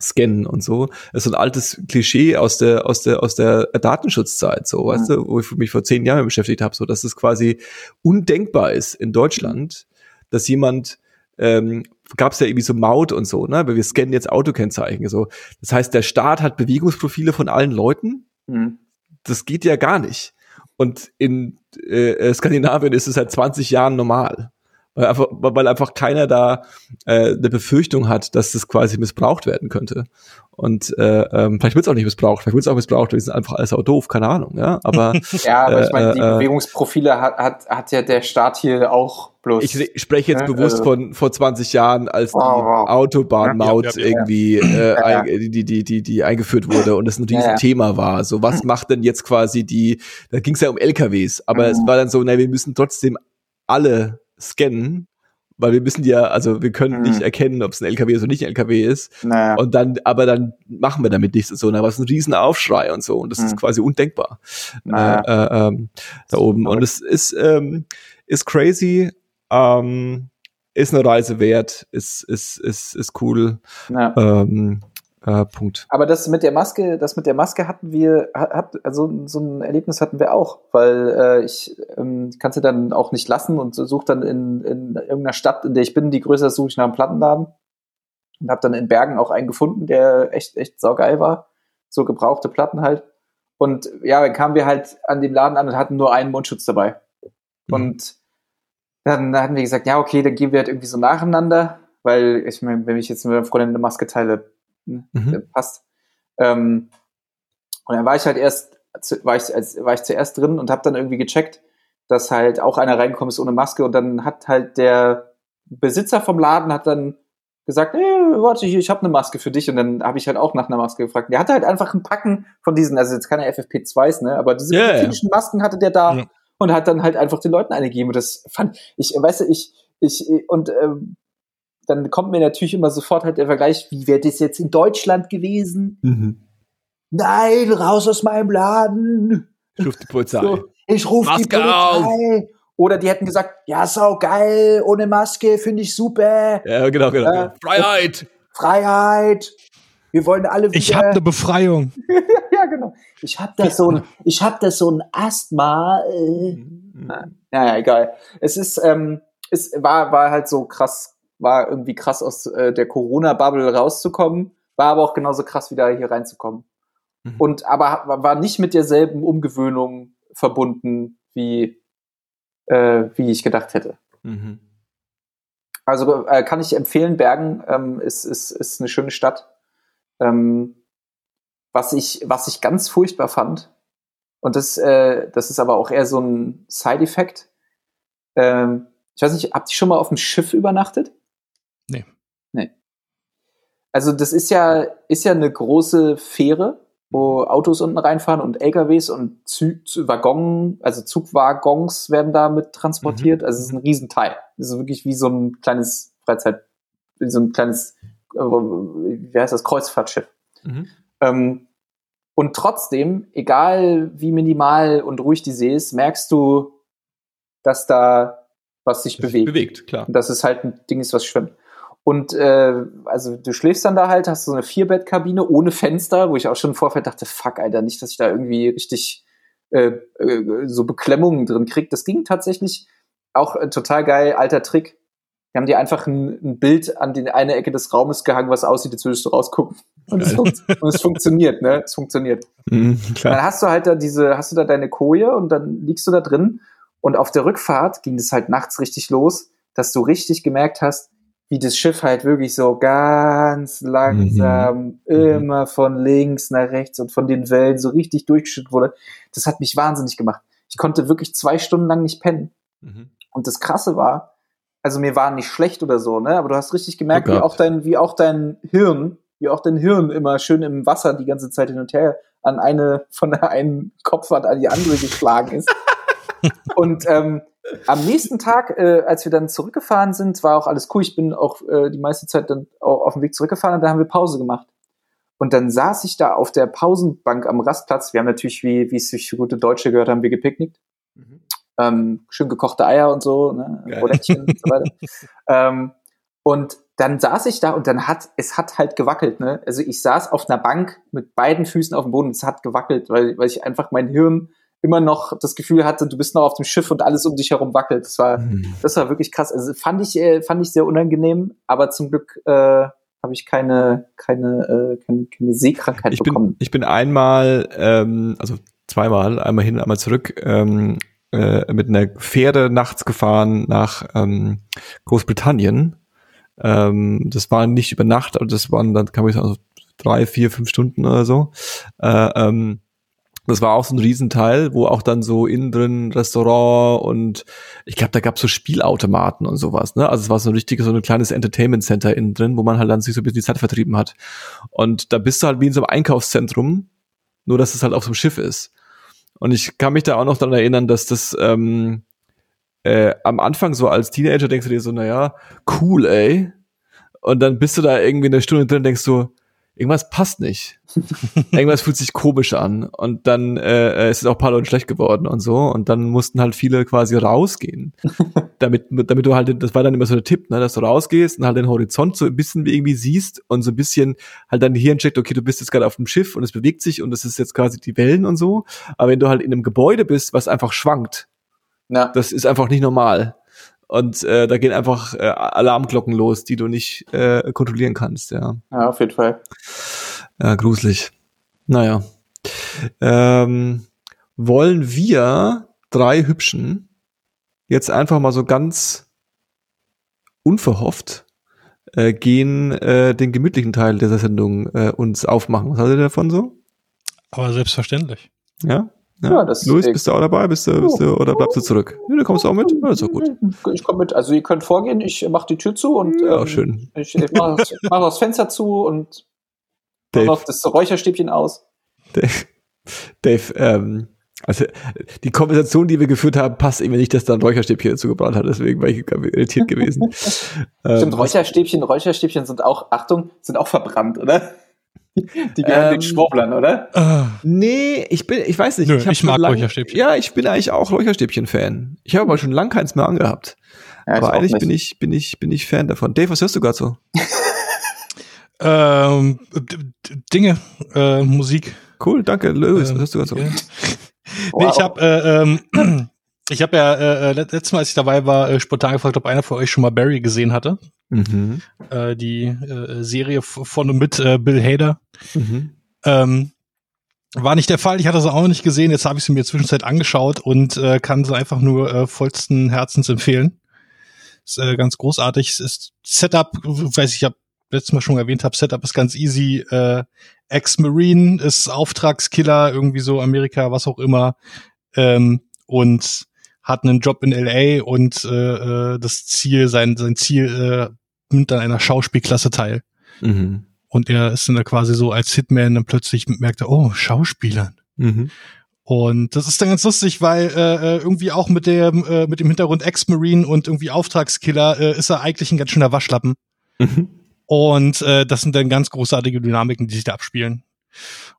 scannen und so. Das ist ein altes Klischee aus der, aus der, aus der Datenschutzzeit, so, mhm. weißt du, wo ich mich vor zehn Jahren beschäftigt habe, so, dass es quasi undenkbar ist in Deutschland, dass jemand ähm, gab es ja irgendwie so Maut und so, ne? Weil wir scannen jetzt Autokennzeichen. So. Das heißt, der Staat hat Bewegungsprofile von allen Leuten. Mhm. Das geht ja gar nicht. Und in äh, Skandinavien ist es seit 20 Jahren normal weil einfach, weil einfach keiner da äh, eine Befürchtung hat, dass das quasi missbraucht werden könnte. Und äh, ähm, vielleicht wird es auch nicht missbraucht, vielleicht wird es auch missbraucht, wir sind einfach alles auch doof, keine Ahnung, ja. Aber ja, aber ich meine, die äh, äh, Bewegungsprofile hat, hat, hat ja der Staat hier auch bloß. Ich spreche jetzt ne? bewusst also, von vor 20 Jahren, als die wow. Autobahnmaut ja, ja, ja, irgendwie äh, ein, die, die, die, die eingeführt wurde und es ein Riesenthema war. So, was macht denn jetzt quasi die, da ging es ja um LKWs, aber mhm. es war dann so, na, wir müssen trotzdem alle scannen, weil wir müssen ja, also wir können mhm. nicht erkennen, ob es ein LKW ist oder nicht ein LKW ist. Naja. Und dann, aber dann machen wir damit nichts so. Aber es ist ein riesen Aufschrei und so. Und das mhm. ist quasi undenkbar naja. äh, äh, ähm, da oben. Und es ist, ähm, ist crazy. Ähm, ist eine Reise wert, ist, ist, ist, ist cool. Ja. Ähm, äh, Punkt. Aber das mit der Maske, das mit der Maske hatten wir, hat, also so ein Erlebnis hatten wir auch, weil äh, ich ähm, kann sie dann auch nicht lassen und suche dann in, in irgendeiner Stadt, in der ich bin, die größer ist, suche ich nach einem Plattenladen und habe dann in Bergen auch einen gefunden, der echt echt saugeil war, so gebrauchte Platten halt. Und ja, dann kamen wir halt an dem Laden an und hatten nur einen Mundschutz dabei. Mhm. Und dann hatten wir gesagt, ja, okay, dann gehen wir halt irgendwie so nacheinander, weil ich meine, wenn ich jetzt mit meiner Freundin eine Maske teile, mhm. passt. Ähm, und dann war ich halt erst, war ich, als, war ich zuerst drin und habe dann irgendwie gecheckt, dass halt auch einer reingekommen ist ohne Maske und dann hat halt der Besitzer vom Laden hat dann gesagt, hey, warte, ich, ich habe eine Maske für dich und dann habe ich halt auch nach einer Maske gefragt. Der hatte halt einfach ein Packen von diesen, also jetzt keine FFP2s, ne, aber diese yeah, medizinischen Masken hatte der da ja. und hat dann halt einfach den Leuten eine gegeben und das fand ich, weißt du, ich ich und ähm, dann kommt mir natürlich immer sofort halt der Vergleich, wie wäre das jetzt in Deutschland gewesen? Mhm. Nein, raus aus meinem Laden. Ich rufe die Polizei. So, ich rufe die Polizei. Auf. Oder die hätten gesagt, ja, sau geil, ohne Maske, finde ich super. Ja, genau, genau. Äh, Freiheit. Freiheit. Wir wollen alle wieder. Ich habe eine Befreiung. ja, genau. Ich habe das so ein, ich habe das so ein Asthma. Äh. Mhm. Ja, egal. Es ist, ähm, es war, war halt so krass war irgendwie krass aus äh, der Corona-Bubble rauszukommen, war aber auch genauso krass wieder hier reinzukommen. Mhm. Und aber war nicht mit derselben Umgewöhnung verbunden, wie, äh, wie ich gedacht hätte. Mhm. Also äh, kann ich empfehlen, Bergen ähm, ist, ist, ist eine schöne Stadt. Ähm, was, ich, was ich ganz furchtbar fand, und das, äh, das ist aber auch eher so ein Side-Effekt. Ähm, ich weiß nicht, habt ihr schon mal auf dem Schiff übernachtet? Nee. Nee. Also das ist ja, ist ja eine große Fähre, wo Autos unten reinfahren und LKWs und Zü Waggon, also Zugwaggons werden da mit transportiert. Mhm. Also es ist ein Riesenteil. Es ist wirklich wie so ein kleines Freizeit, wie so ein kleines, äh, wie heißt das, Kreuzfahrtschiff. Mhm. Ähm, und trotzdem, egal wie minimal und ruhig die See ist, merkst du, dass da was sich das bewegt. bewegt, klar. Und dass es halt ein Ding ist, was schwimmt. Und äh, also du schläfst dann da halt, hast so eine Vierbettkabine ohne Fenster, wo ich auch schon im Vorfeld dachte, fuck, Alter, nicht, dass ich da irgendwie richtig äh, äh, so Beklemmungen drin krieg. Das ging tatsächlich auch äh, total geil, alter Trick. Wir haben dir einfach ein, ein, Bild an die eine Ecke des Raumes gehangen, was aussieht, als würdest du rausgucken. Und es, und es funktioniert, ne? Es funktioniert. Mhm, dann hast du halt da diese, hast du da deine Koje und dann liegst du da drin. Und auf der Rückfahrt ging es halt nachts richtig los dass du richtig gemerkt hast, wie das Schiff halt wirklich so ganz langsam mhm. immer von links nach rechts und von den Wellen so richtig durchgeschüttet wurde. Das hat mich wahnsinnig gemacht. Ich konnte wirklich zwei Stunden lang nicht pennen. Mhm. Und das Krasse war, also mir war nicht schlecht oder so, ne? Aber du hast richtig gemerkt, oh wie auch dein, wie auch dein Hirn, wie auch dein Hirn immer schön im Wasser die ganze Zeit hin und her an eine von der einen Kopfwand an die andere geschlagen ist. und ähm, am nächsten Tag, äh, als wir dann zurückgefahren sind, war auch alles cool. Ich bin auch äh, die meiste Zeit dann auch auf dem Weg zurückgefahren und da haben wir Pause gemacht. Und dann saß ich da auf der Pausenbank am Rastplatz. Wir haben natürlich, wie, wie es sich für gute Deutsche gehört, haben wir gepicknickt. Mhm. Ähm, schön gekochte Eier und so, ne? Rolettchen und so weiter. ähm, und dann saß ich da und dann hat, es hat halt gewackelt, ne? Also ich saß auf einer Bank mit beiden Füßen auf dem Boden und es hat gewackelt, weil, weil ich einfach mein Hirn immer noch das Gefühl hatte, du bist noch auf dem Schiff und alles um dich herum wackelt. Das war, mhm. das war wirklich krass. Also fand ich, äh, fand ich sehr unangenehm, aber zum Glück äh, habe ich keine, keine, äh, keine, keine Seekrankheit ich bekommen. Bin, ich bin einmal, ähm, also zweimal, einmal hin, einmal zurück, ähm, äh, mit einer Fähre nachts gefahren nach ähm, Großbritannien. Ähm, das war nicht über Nacht, aber das waren dann, kann ich sagen, also drei, vier, fünf Stunden oder so. Äh, ähm, das war auch so ein Riesenteil, wo auch dann so innen drin Restaurant und ich glaube, da gab es so Spielautomaten und sowas. Ne? Also es war so ein richtiges, so ein kleines Entertainment Center innen drin, wo man halt dann sich so ein bisschen die Zeit vertrieben hat. Und da bist du halt wie in so einem Einkaufszentrum, nur dass es halt auf so einem Schiff ist. Und ich kann mich da auch noch daran erinnern, dass das ähm, äh, am Anfang so als Teenager denkst du dir so, naja, cool, ey. Und dann bist du da irgendwie eine Stunde drin denkst so, irgendwas passt nicht. irgendwas fühlt sich komisch an. Und dann äh, ist es auch ein paar Leuten schlecht geworden und so. Und dann mussten halt viele quasi rausgehen. damit, damit du halt, das war dann immer so der Tipp, ne, dass du rausgehst und halt den Horizont so ein bisschen irgendwie siehst und so ein bisschen halt dein Hirn checkt, okay, du bist jetzt gerade auf dem Schiff und es bewegt sich und es ist jetzt quasi die Wellen und so. Aber wenn du halt in einem Gebäude bist, was einfach schwankt, ja. das ist einfach nicht normal. Und äh, da gehen einfach äh, Alarmglocken los, die du nicht äh, kontrollieren kannst, ja. Ja, auf jeden Fall. Ja, gruselig. Naja. Ähm, wollen wir drei Hübschen jetzt einfach mal so ganz unverhofft äh, gehen äh, den gemütlichen Teil dieser Sendung äh, uns aufmachen. Was haltet ihr davon so? Aber selbstverständlich. Ja? Ja, ja das Luis, bist du auch dabei? Bist du, bist du, oder bleibst du zurück? Ja, du kommst auch mit? Ja, ist auch gut. Ich komme mit. Also ihr könnt vorgehen, ich mache die Tür zu und ja, ähm, schön. ich, ich mache das, mach das Fenster zu und mache das Räucherstäbchen aus. Dave, Dave ähm, also die Konversation, die wir geführt haben, passt irgendwie nicht, dass da ein Räucherstäbchen dazu gebracht hat, deswegen war ich irritiert gewesen. Stimmt, ähm, Räucherstäbchen, Räucherstäbchen sind auch, Achtung, sind auch verbrannt, oder? Die gehören ähm, den Schwurblern, oder? Uh, nee, ich bin, ich weiß nicht. Nö, ich, ich mag lang, Räucherstäbchen. Ja, ich bin eigentlich auch Räucherstäbchen-Fan. Ich habe aber schon lange keins mehr angehabt. Ja, aber eigentlich bin ich, bin ich, bin ich Fan davon. Dave, was hörst du gerade so? ähm, Dinge, äh, Musik. Cool, danke. Lewis, ähm, was hörst du gerade so? Ja. nee, ich habe äh, ähm, ich habe ja äh, äh, letztes Mal, als ich dabei war, äh, spontan gefragt, ob einer von euch schon mal Barry gesehen hatte. Mhm. Äh, die äh, Serie von und mit äh, Bill Hader. Mhm. Ähm, war nicht der Fall. Ich hatte sie auch noch nicht gesehen. Jetzt habe ich sie mir zwischenzeit angeschaut und äh, kann sie einfach nur äh, vollsten Herzens empfehlen. Ist äh, ganz großartig. Es ist Setup, weiß ich, ich habe letztes Mal schon erwähnt habe, Setup ist ganz easy. Äh, Ex-Marine ist Auftragskiller, irgendwie so Amerika, was auch immer. Ähm, und hat einen Job in LA und äh, äh, das Ziel, sein, sein Ziel äh, nimmt an einer Schauspielklasse teil. Mhm. Und er ist dann da quasi so als Hitman dann plötzlich merkt er, oh, Schauspielern. Mhm. Und das ist dann ganz lustig, weil äh, äh, irgendwie auch mit dem äh, mit dem Hintergrund Ex-Marine und irgendwie Auftragskiller äh, ist er eigentlich ein ganz schöner Waschlappen. Mhm. Und äh, das sind dann ganz großartige Dynamiken, die sich da abspielen.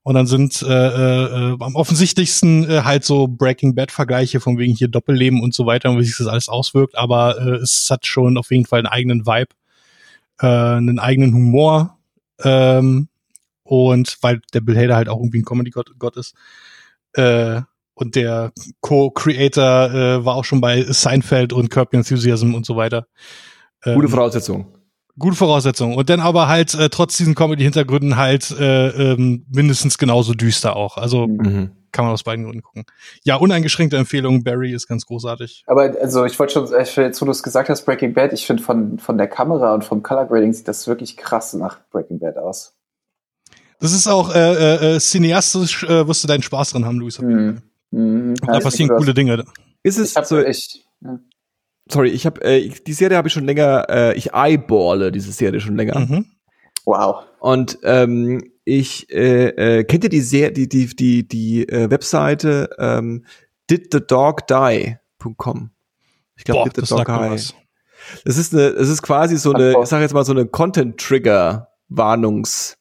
Und dann sind äh, äh, am offensichtlichsten äh, halt so Breaking Bad Vergleiche von wegen hier Doppelleben und so weiter und wie sich das alles auswirkt, aber äh, es hat schon auf jeden Fall einen eigenen Vibe, äh, einen eigenen Humor ähm, und weil der Bill Hader halt auch irgendwie ein Comedy-Gott Gott ist. Äh, und der Co-Creator äh, war auch schon bei Seinfeld und Curb Enthusiasm und so weiter. Gute ähm, Voraussetzung gute Voraussetzungen. Und dann aber halt äh, trotz diesen Comedy-Hintergründen halt äh, ähm, mindestens genauso düster auch. Also mhm. kann man aus beiden Gründen gucken. Ja, uneingeschränkte Empfehlung, Barry ist ganz großartig. Aber also ich wollte schon, jetzt wo du es gesagt hast, Breaking Bad, ich finde von, von der Kamera und vom Color Grading sieht das wirklich krass nach Breaking Bad aus. Das ist auch äh, äh, äh cineastisch, äh, wirst du deinen Spaß dran haben, Luis. Mhm. Mhm. Da passieren coole Dinge. Ist es ich so? Ich, ja. Sorry, ich habe äh, die Serie habe ich schon länger. Äh, ich eyeballe diese Serie schon länger. Mhm. Wow. Und ähm, ich äh, äh, kennt ihr die Serie, die die die die äh, Webseite ähm, didthedogdie.com. Ich glaube, did the dog die. Das ist eine, es ist quasi so eine, ich sag jetzt mal so eine Content Trigger Warnungs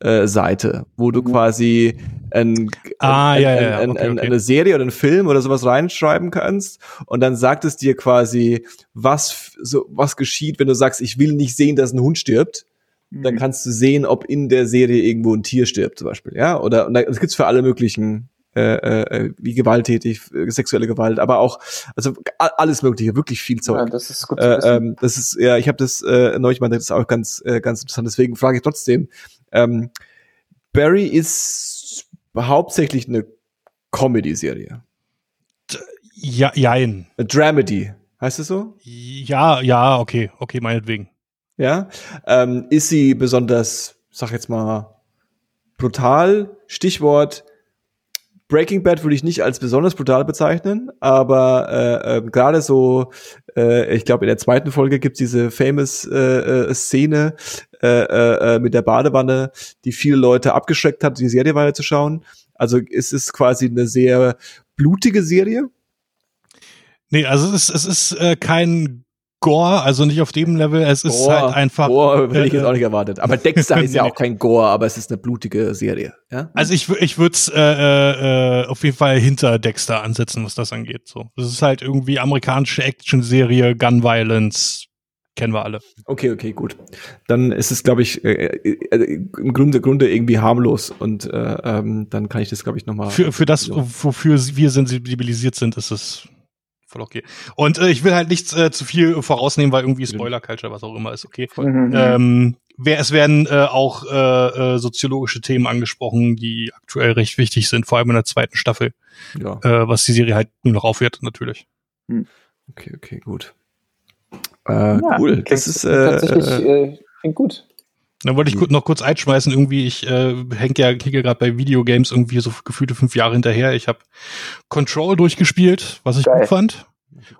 äh, Seite, wo du mhm. quasi ein, ah, ein, ja, ja, ein, okay, okay. eine Serie oder einen Film oder sowas reinschreiben kannst und dann sagt es dir quasi, was so was geschieht, wenn du sagst, ich will nicht sehen, dass ein Hund stirbt. Dann mhm. kannst du sehen, ob in der Serie irgendwo ein Tier stirbt, zum Beispiel, ja. Oder und das gibt's für alle möglichen äh, äh, wie gewalttätig, sexuelle Gewalt, aber auch also alles Mögliche, wirklich viel Zeug. Ja, das ist gut. Äh, ähm, das ist ja, ich habe das äh, neulich mal, das ist auch ganz äh, ganz interessant. Deswegen frage ich trotzdem, ähm, Barry ist hauptsächlich eine Comedy-Serie. Ja, jein. A Dramedy, heißt es so? Ja, ja, okay, okay, meinetwegen. Ja, ähm, ist sie besonders, sag jetzt mal, brutal? Stichwort Breaking Bad würde ich nicht als besonders brutal bezeichnen, aber äh, äh, gerade so, äh, ich glaube in der zweiten Folge gibt's diese famous äh, äh, Szene äh, äh, mit der Badewanne, die viele Leute abgeschreckt hat, die Serie weiterzuschauen. Also ist es quasi eine sehr blutige Serie. Nee, also es ist, es ist äh, kein Gore, also nicht auf dem Level. Es ist Gore, halt einfach. Gore hätte ich jetzt auch nicht erwartet. Aber Dexter ist ja auch kein Gore, aber es ist eine blutige Serie. Ja? Also ich, ich würde es äh, äh, auf jeden Fall hinter Dexter ansetzen, was das angeht. So, das ist halt irgendwie amerikanische Action-Serie, Gun Violence, kennen wir alle. Okay, okay, gut. Dann ist es, glaube ich, äh, äh, im Grunde, Grunde irgendwie harmlos und äh, ähm, dann kann ich das, glaube ich, nochmal. Für, für das, wofür wir sensibilisiert sind, ist es voll okay. Und äh, ich will halt nichts äh, zu viel vorausnehmen, weil irgendwie Spoiler-Culture, was auch immer ist, okay. Mhm. Ähm, wer, es werden äh, auch äh, äh, soziologische Themen angesprochen, die aktuell recht wichtig sind, vor allem in der zweiten Staffel. Ja. Äh, was die Serie halt nur noch aufwertet, natürlich. Hm. Okay, okay, gut. Äh, ja, cool. Das ist äh, tatsächlich äh, klingt gut. Dann wollte ich mhm. noch kurz einschmeißen, irgendwie, ich äh, hänge ja kicke gerade bei Videogames irgendwie so gefühlte fünf Jahre hinterher. Ich habe Control durchgespielt, was ich Geil. gut fand.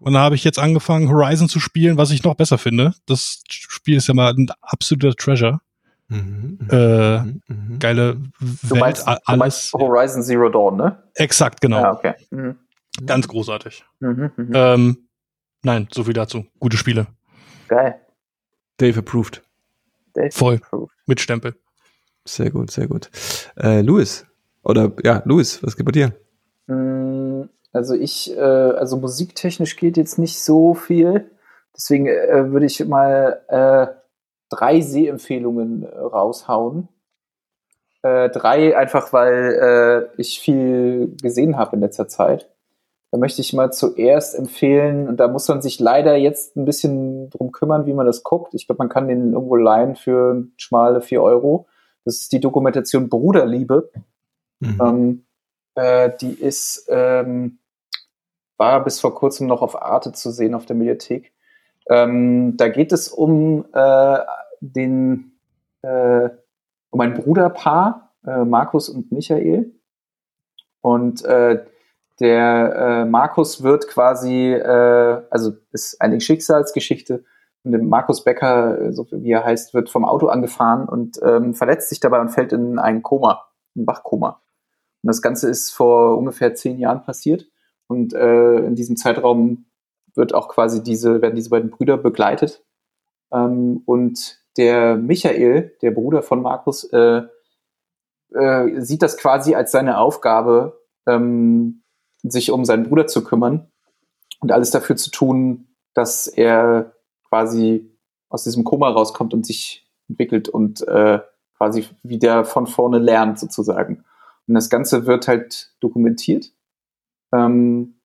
Und dann habe ich jetzt angefangen, Horizon zu spielen, was ich noch besser finde. Das Spiel ist ja mal ein absoluter Treasure. Mhm, mhm äh, mhm, mhm. geile du Welt, meinst, alles. Du meinst Horizon Zero Dawn, ne? Exakt, genau. Ja, okay. Mhm. Ganz großartig. Mhm, ähm, nein, so viel dazu. Gute Spiele. Geil. Dave approved. Voll. Mit Stempel. Sehr gut, sehr gut. Äh, Louis. Oder ja, Louis, was geht bei dir? Mm, also ich, äh, also musiktechnisch geht jetzt nicht so viel. Deswegen äh, würde ich mal äh, drei Sehempfehlungen raushauen. Äh, drei einfach, weil äh, ich viel gesehen habe in letzter Zeit. Da möchte ich mal zuerst empfehlen, und da muss man sich leider jetzt ein bisschen drum kümmern, wie man das guckt. Ich glaube, man kann den irgendwo leihen für schmale vier Euro. Das ist die Dokumentation Bruderliebe. Mhm. Ähm, äh, die ist, ähm, war bis vor kurzem noch auf Arte zu sehen auf der Mediathek. Ähm, da geht es um äh, den, äh, um ein Bruderpaar, äh, Markus und Michael. Und äh, der äh, Markus wird quasi, äh, also ist eine Schicksalsgeschichte. Und der Markus Becker, so wie er heißt, wird vom Auto angefahren und ähm, verletzt sich dabei und fällt in ein Koma, ein Wachkoma. Und das Ganze ist vor ungefähr zehn Jahren passiert. Und äh, in diesem Zeitraum wird auch quasi diese, werden diese beiden Brüder begleitet. Ähm, und der Michael, der Bruder von Markus, äh, äh, sieht das quasi als seine Aufgabe, ähm, sich um seinen Bruder zu kümmern und alles dafür zu tun, dass er quasi aus diesem Koma rauskommt und sich entwickelt und äh, quasi wieder von vorne lernt sozusagen. Und das Ganze wird halt dokumentiert, ähm,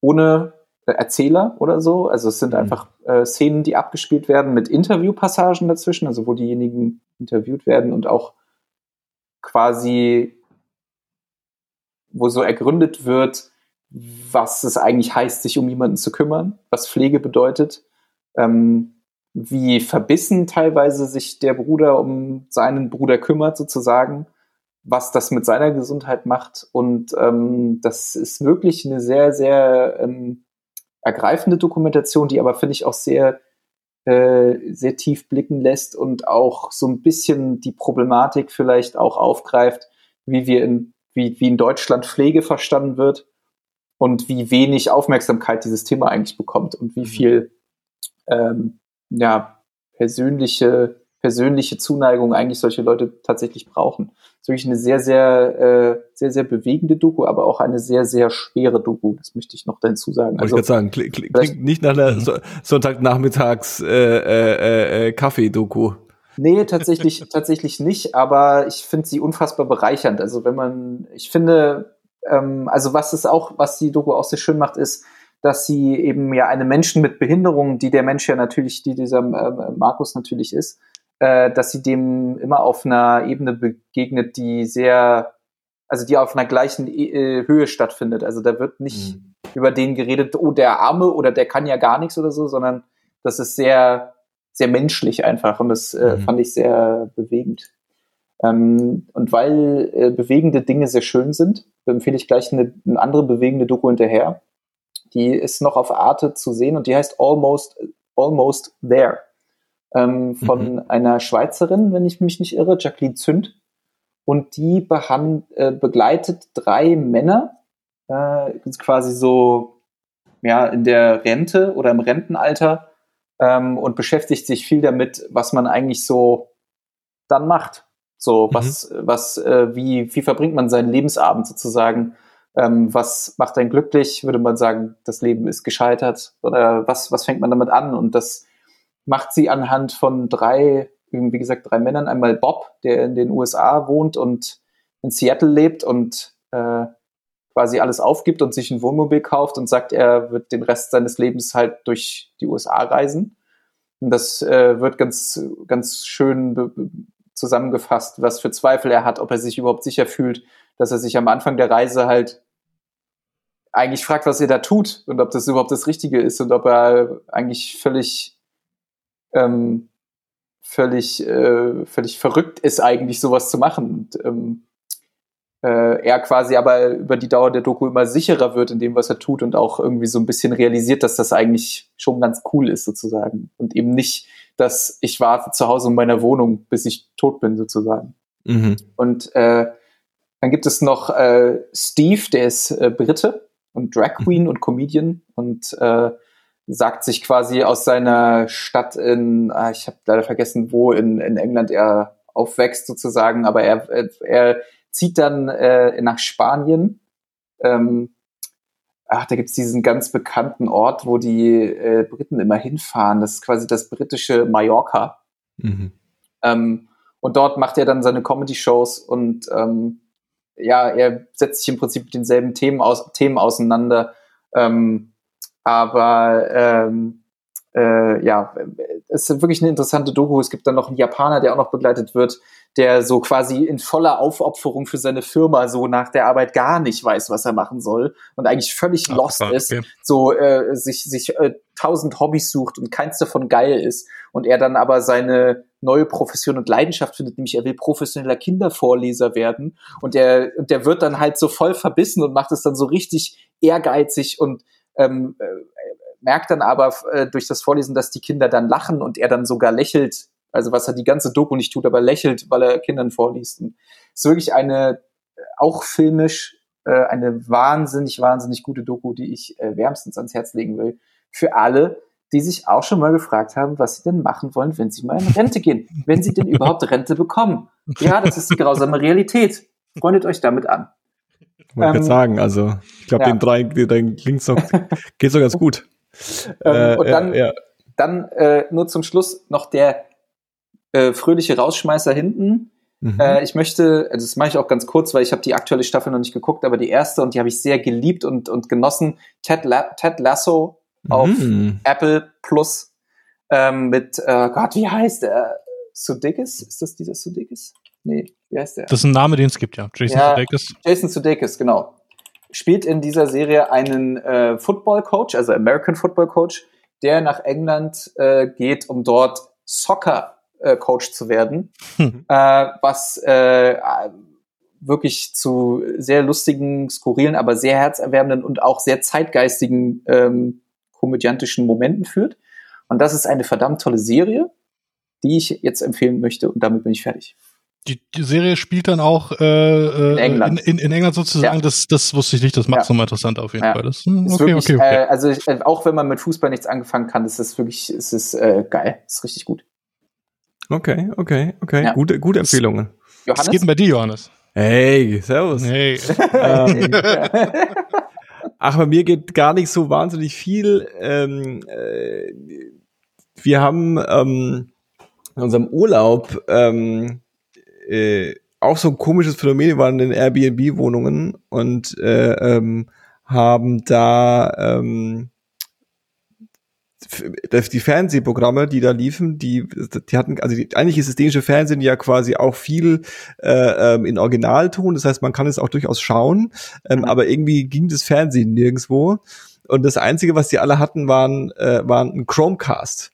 ohne Erzähler oder so. Also es sind mhm. einfach äh, Szenen, die abgespielt werden mit Interviewpassagen dazwischen, also wo diejenigen interviewt werden und auch quasi wo so ergründet wird, was es eigentlich heißt, sich um jemanden zu kümmern, was Pflege bedeutet, ähm, wie verbissen teilweise sich der Bruder um seinen Bruder kümmert, sozusagen, was das mit seiner Gesundheit macht. Und ähm, das ist wirklich eine sehr, sehr ähm, ergreifende Dokumentation, die aber, finde ich, auch sehr, äh, sehr tief blicken lässt und auch so ein bisschen die Problematik vielleicht auch aufgreift, wie wir in, wie, wie in Deutschland Pflege verstanden wird und wie wenig Aufmerksamkeit dieses Thema eigentlich bekommt und wie mhm. viel ähm, ja, persönliche, persönliche Zuneigung eigentlich solche Leute tatsächlich brauchen. Das ist wirklich eine sehr, sehr, äh, sehr, sehr bewegende Doku, aber auch eine sehr, sehr schwere Doku. Das möchte ich noch dazu sagen. Also, ich sagen, klingt, klingt nicht nach einer so Sonntagnachmittags äh, äh, äh, Kaffee-Doku. Nee, tatsächlich, tatsächlich nicht, aber ich finde sie unfassbar bereichernd. Also wenn man, ich finde, ähm, also was es auch, was die Doku auch sehr schön macht, ist, dass sie eben ja eine Menschen mit Behinderung, die der Mensch ja natürlich, die dieser äh, Markus natürlich ist, äh, dass sie dem immer auf einer Ebene begegnet, die sehr, also die auf einer gleichen äh, Höhe stattfindet. Also da wird nicht mhm. über den geredet, oh, der Arme oder der kann ja gar nichts oder so, sondern das ist sehr, sehr menschlich einfach und das äh, mhm. fand ich sehr bewegend. Ähm, und weil äh, bewegende Dinge sehr schön sind, empfehle ich gleich eine, eine andere bewegende Doku hinterher. Die ist noch auf Arte zu sehen und die heißt Almost, Almost There. Ähm, von mhm. einer Schweizerin, wenn ich mich nicht irre, Jacqueline Zünd. Und die äh, begleitet drei Männer, äh, quasi so ja, in der Rente oder im Rentenalter ähm, und beschäftigt sich viel damit, was man eigentlich so dann macht. So, mhm. was, was, äh, wie, wie verbringt man seinen Lebensabend sozusagen? Ähm, was macht einen glücklich? Würde man sagen, das Leben ist gescheitert? Oder was, was fängt man damit an? Und das macht sie anhand von drei, wie gesagt, drei Männern. Einmal Bob, der in den USA wohnt und in Seattle lebt und äh, quasi alles aufgibt und sich ein Wohnmobil kauft und sagt, er wird den Rest seines Lebens halt durch die USA reisen. Und das äh, wird ganz, ganz schön zusammengefasst, was für Zweifel er hat, ob er sich überhaupt sicher fühlt, dass er sich am Anfang der Reise halt eigentlich fragt, was er da tut und ob das überhaupt das Richtige ist und ob er eigentlich völlig ähm, völlig äh, völlig verrückt ist eigentlich sowas zu machen und ähm, äh, er quasi aber über die Dauer der Doku immer sicherer wird in dem, was er tut und auch irgendwie so ein bisschen realisiert, dass das eigentlich schon ganz cool ist sozusagen und eben nicht, dass ich warte zu Hause in meiner Wohnung, bis ich tot bin sozusagen. Mhm. Und äh, dann gibt es noch äh, Steve, der ist äh, Brite und Drag mhm. Queen mhm. und Comedian und äh, sagt sich quasi aus seiner Stadt in, ah, ich habe leider vergessen, wo in, in England er aufwächst sozusagen, aber er, er zieht dann äh, nach Spanien. Ähm, ach, da gibt's diesen ganz bekannten Ort, wo die äh, Briten immer hinfahren. Das ist quasi das britische Mallorca. Mhm. Ähm, und dort macht er dann seine Comedy-Shows und ähm, ja, er setzt sich im Prinzip mit denselben Themen, aus, Themen auseinander. Ähm, aber ähm, äh, ja, es ist wirklich eine interessante Doku. Es gibt dann noch einen Japaner, der auch noch begleitet wird, der so quasi in voller Aufopferung für seine Firma so nach der Arbeit gar nicht weiß, was er machen soll und eigentlich völlig Ach, lost okay. ist, so äh, sich sich äh, tausend Hobbys sucht und keins davon geil ist und er dann aber seine neue Profession und Leidenschaft findet, nämlich er will professioneller Kindervorleser werden und der und der wird dann halt so voll verbissen und macht es dann so richtig ehrgeizig und ähm, äh, merkt dann aber äh, durch das Vorlesen, dass die Kinder dann lachen und er dann sogar lächelt. Also was er die ganze Doku nicht tut, aber lächelt, weil er Kindern vorliest. Und ist wirklich eine, auch filmisch, äh, eine wahnsinnig, wahnsinnig gute Doku, die ich äh, wärmstens ans Herz legen will. Für alle, die sich auch schon mal gefragt haben, was sie denn machen wollen, wenn sie mal in Rente gehen. wenn sie denn überhaupt Rente bekommen. Ja, das ist die grausame Realität. Freundet euch damit an. Wollte ähm, sagen, also ich glaube, ja. den drei, den klingt so, geht so ganz gut. Ähm, äh, und dann, ja, ja. dann äh, nur zum Schluss noch der äh, fröhliche Rausschmeißer hinten. Mhm. Äh, ich möchte, also das mache ich auch ganz kurz, weil ich habe die aktuelle Staffel noch nicht geguckt, aber die erste und die habe ich sehr geliebt und, und genossen. Ted, La Ted Lasso auf mhm. Apple Plus ähm, mit, äh, Gott, wie heißt der? Sudeikis? Ist das dieser Sudeikis? Nee, wie heißt der? Das ist ein Name, den es gibt, ja. Jason ja, Sudeikis. Jason Sudeikis, genau. spielt in dieser Serie einen äh, Football Coach, also American Football Coach, der nach England äh, geht, um dort Soccer äh, Coach zu werden, hm. äh, was äh, wirklich zu sehr lustigen, skurrilen, aber sehr herzerwärmenden und auch sehr zeitgeistigen ähm, komödiantischen Momenten führt. Und das ist eine verdammt tolle Serie, die ich jetzt empfehlen möchte und damit bin ich fertig. Die, die Serie spielt dann auch äh, äh in, England. In, in, England sozusagen. Ja. Das, das wusste ich nicht. Das macht es ja. nochmal interessant auf jeden ja. Fall. Das, hm, okay, wirklich, okay, okay. Äh, also ich, äh, auch wenn man mit Fußball nichts angefangen kann, ist es wirklich, ist es äh, geil. Ist richtig gut. Okay, okay, okay. Ja. Gute, gute Empfehlungen. Johannes? Was geht denn bei dir, Johannes? Hey, servus. Hey. ähm, ach, bei mir geht gar nicht so wahnsinnig viel. Ähm, äh, wir haben ähm, in unserem Urlaub ähm, äh, auch so ein komisches Phänomen. Wir waren in Airbnb-Wohnungen und äh, ähm, haben da ähm, die Fernsehprogramme, die da liefen, die, die hatten, also die, eigentlich ist das dänische Fernsehen ja quasi auch viel äh, ähm, in Originalton, das heißt, man kann es auch durchaus schauen, ähm, mhm. aber irgendwie ging das Fernsehen nirgendwo. Und das Einzige, was die alle hatten, waren, äh, waren ein Chromecast.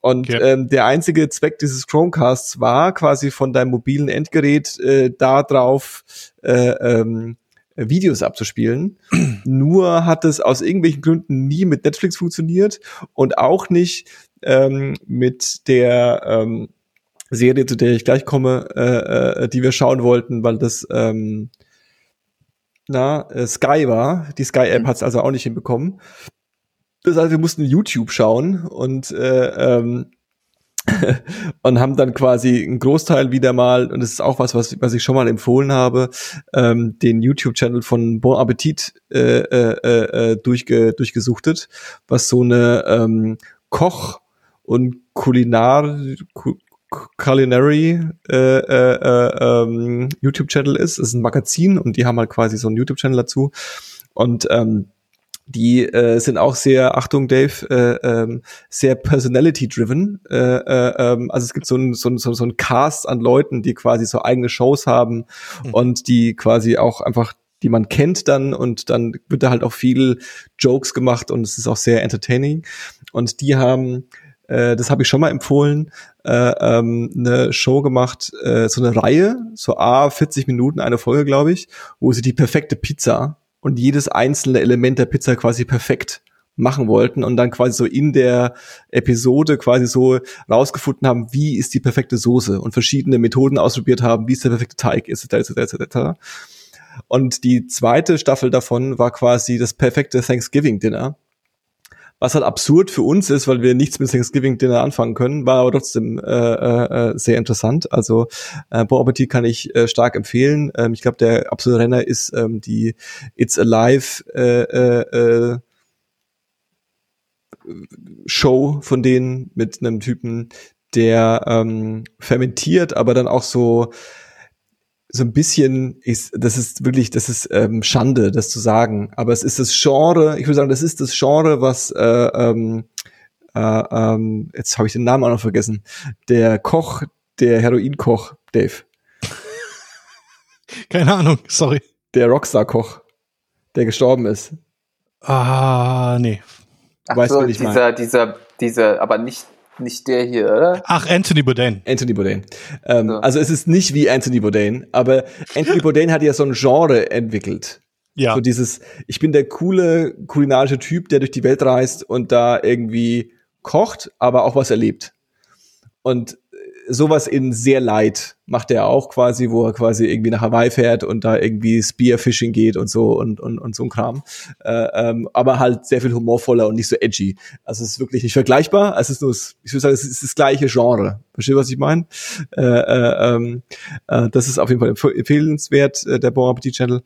Und okay. ähm, der einzige Zweck dieses Chromecasts war quasi von deinem mobilen Endgerät äh, da drauf äh, ähm, Videos abzuspielen. Nur hat es aus irgendwelchen Gründen nie mit Netflix funktioniert und auch nicht ähm, mit der ähm, Serie, zu der ich gleich komme, äh, äh, die wir schauen wollten, weil das ähm, na, äh, Sky war. Die Sky-App mhm. hat es also auch nicht hinbekommen. Das heißt, wir mussten YouTube schauen und äh, ähm, und haben dann quasi einen Großteil wieder mal, und das ist auch was, was, was ich schon mal empfohlen habe, ähm, den YouTube-Channel von Bon Appetit äh, äh, äh, durchge, durchgesuchtet, was so eine ähm, Koch- und Kulinar, Culinary äh, äh, äh, ähm, YouTube-Channel ist. Es ist ein Magazin und die haben halt quasi so einen YouTube-Channel dazu. Und ähm, die äh, sind auch sehr, Achtung Dave, äh, ähm, sehr personality-driven. Äh, äh, ähm, also es gibt so ein, so, ein, so ein Cast an Leuten, die quasi so eigene Shows haben mhm. und die quasi auch einfach die man kennt dann und dann wird da halt auch viel Jokes gemacht und es ist auch sehr entertaining. Und die haben, äh, das habe ich schon mal empfohlen, äh, ähm, eine Show gemacht, äh, so eine Reihe, so A, 40 Minuten, eine Folge, glaube ich, wo sie die perfekte Pizza und jedes einzelne Element der Pizza quasi perfekt machen wollten und dann quasi so in der Episode quasi so rausgefunden haben, wie ist die perfekte Soße und verschiedene Methoden ausprobiert haben, wie ist der perfekte Teig, etc., etc., etc. Und die zweite Staffel davon war quasi das perfekte Thanksgiving-Dinner was halt absurd für uns ist, weil wir nichts mit Thanksgiving Dinner anfangen können, war aber trotzdem äh, äh, äh sehr interessant. Also äh, Bon Appetit kann ich äh, stark empfehlen. Ähm, ich glaube, der absolute Renner ist ähm, die It's Alive äh, äh, äh, Show von denen mit einem Typen, der ähm, fermentiert, aber dann auch so so ein bisschen ist, das ist wirklich, das ist ähm, Schande, das zu sagen. Aber es ist das Genre, ich würde sagen, das ist das Genre, was äh, ähm, äh, ähm, jetzt habe ich den Namen auch noch vergessen. Der Koch, der Heroinkoch, Dave. Keine Ahnung, sorry. Der Rockstar-Koch, der gestorben ist. Ah, nee. Ach weißt so, du, dieser, mein? dieser, dieser, aber nicht nicht der hier, oder? Ach, Anthony Bourdain. Anthony Bourdain. Ähm, so. Also es ist nicht wie Anthony Bourdain, aber Anthony Bourdain hat ja so ein Genre entwickelt. Ja. So dieses, ich bin der coole kulinarische Typ, der durch die Welt reist und da irgendwie kocht, aber auch was erlebt. Und sowas in sehr light macht er auch quasi, wo er quasi irgendwie nach Hawaii fährt und da irgendwie Spearfishing geht und so und, und, und so ein Kram. Äh, ähm, aber halt sehr viel humorvoller und nicht so edgy. Also es ist wirklich nicht vergleichbar. Es ist nur, ich würde sagen, es ist das gleiche Genre. Versteht, was ich meine? Äh, äh, ähm, äh, das ist auf jeden Fall empfehlenswert, äh, der Bon Appetit Channel.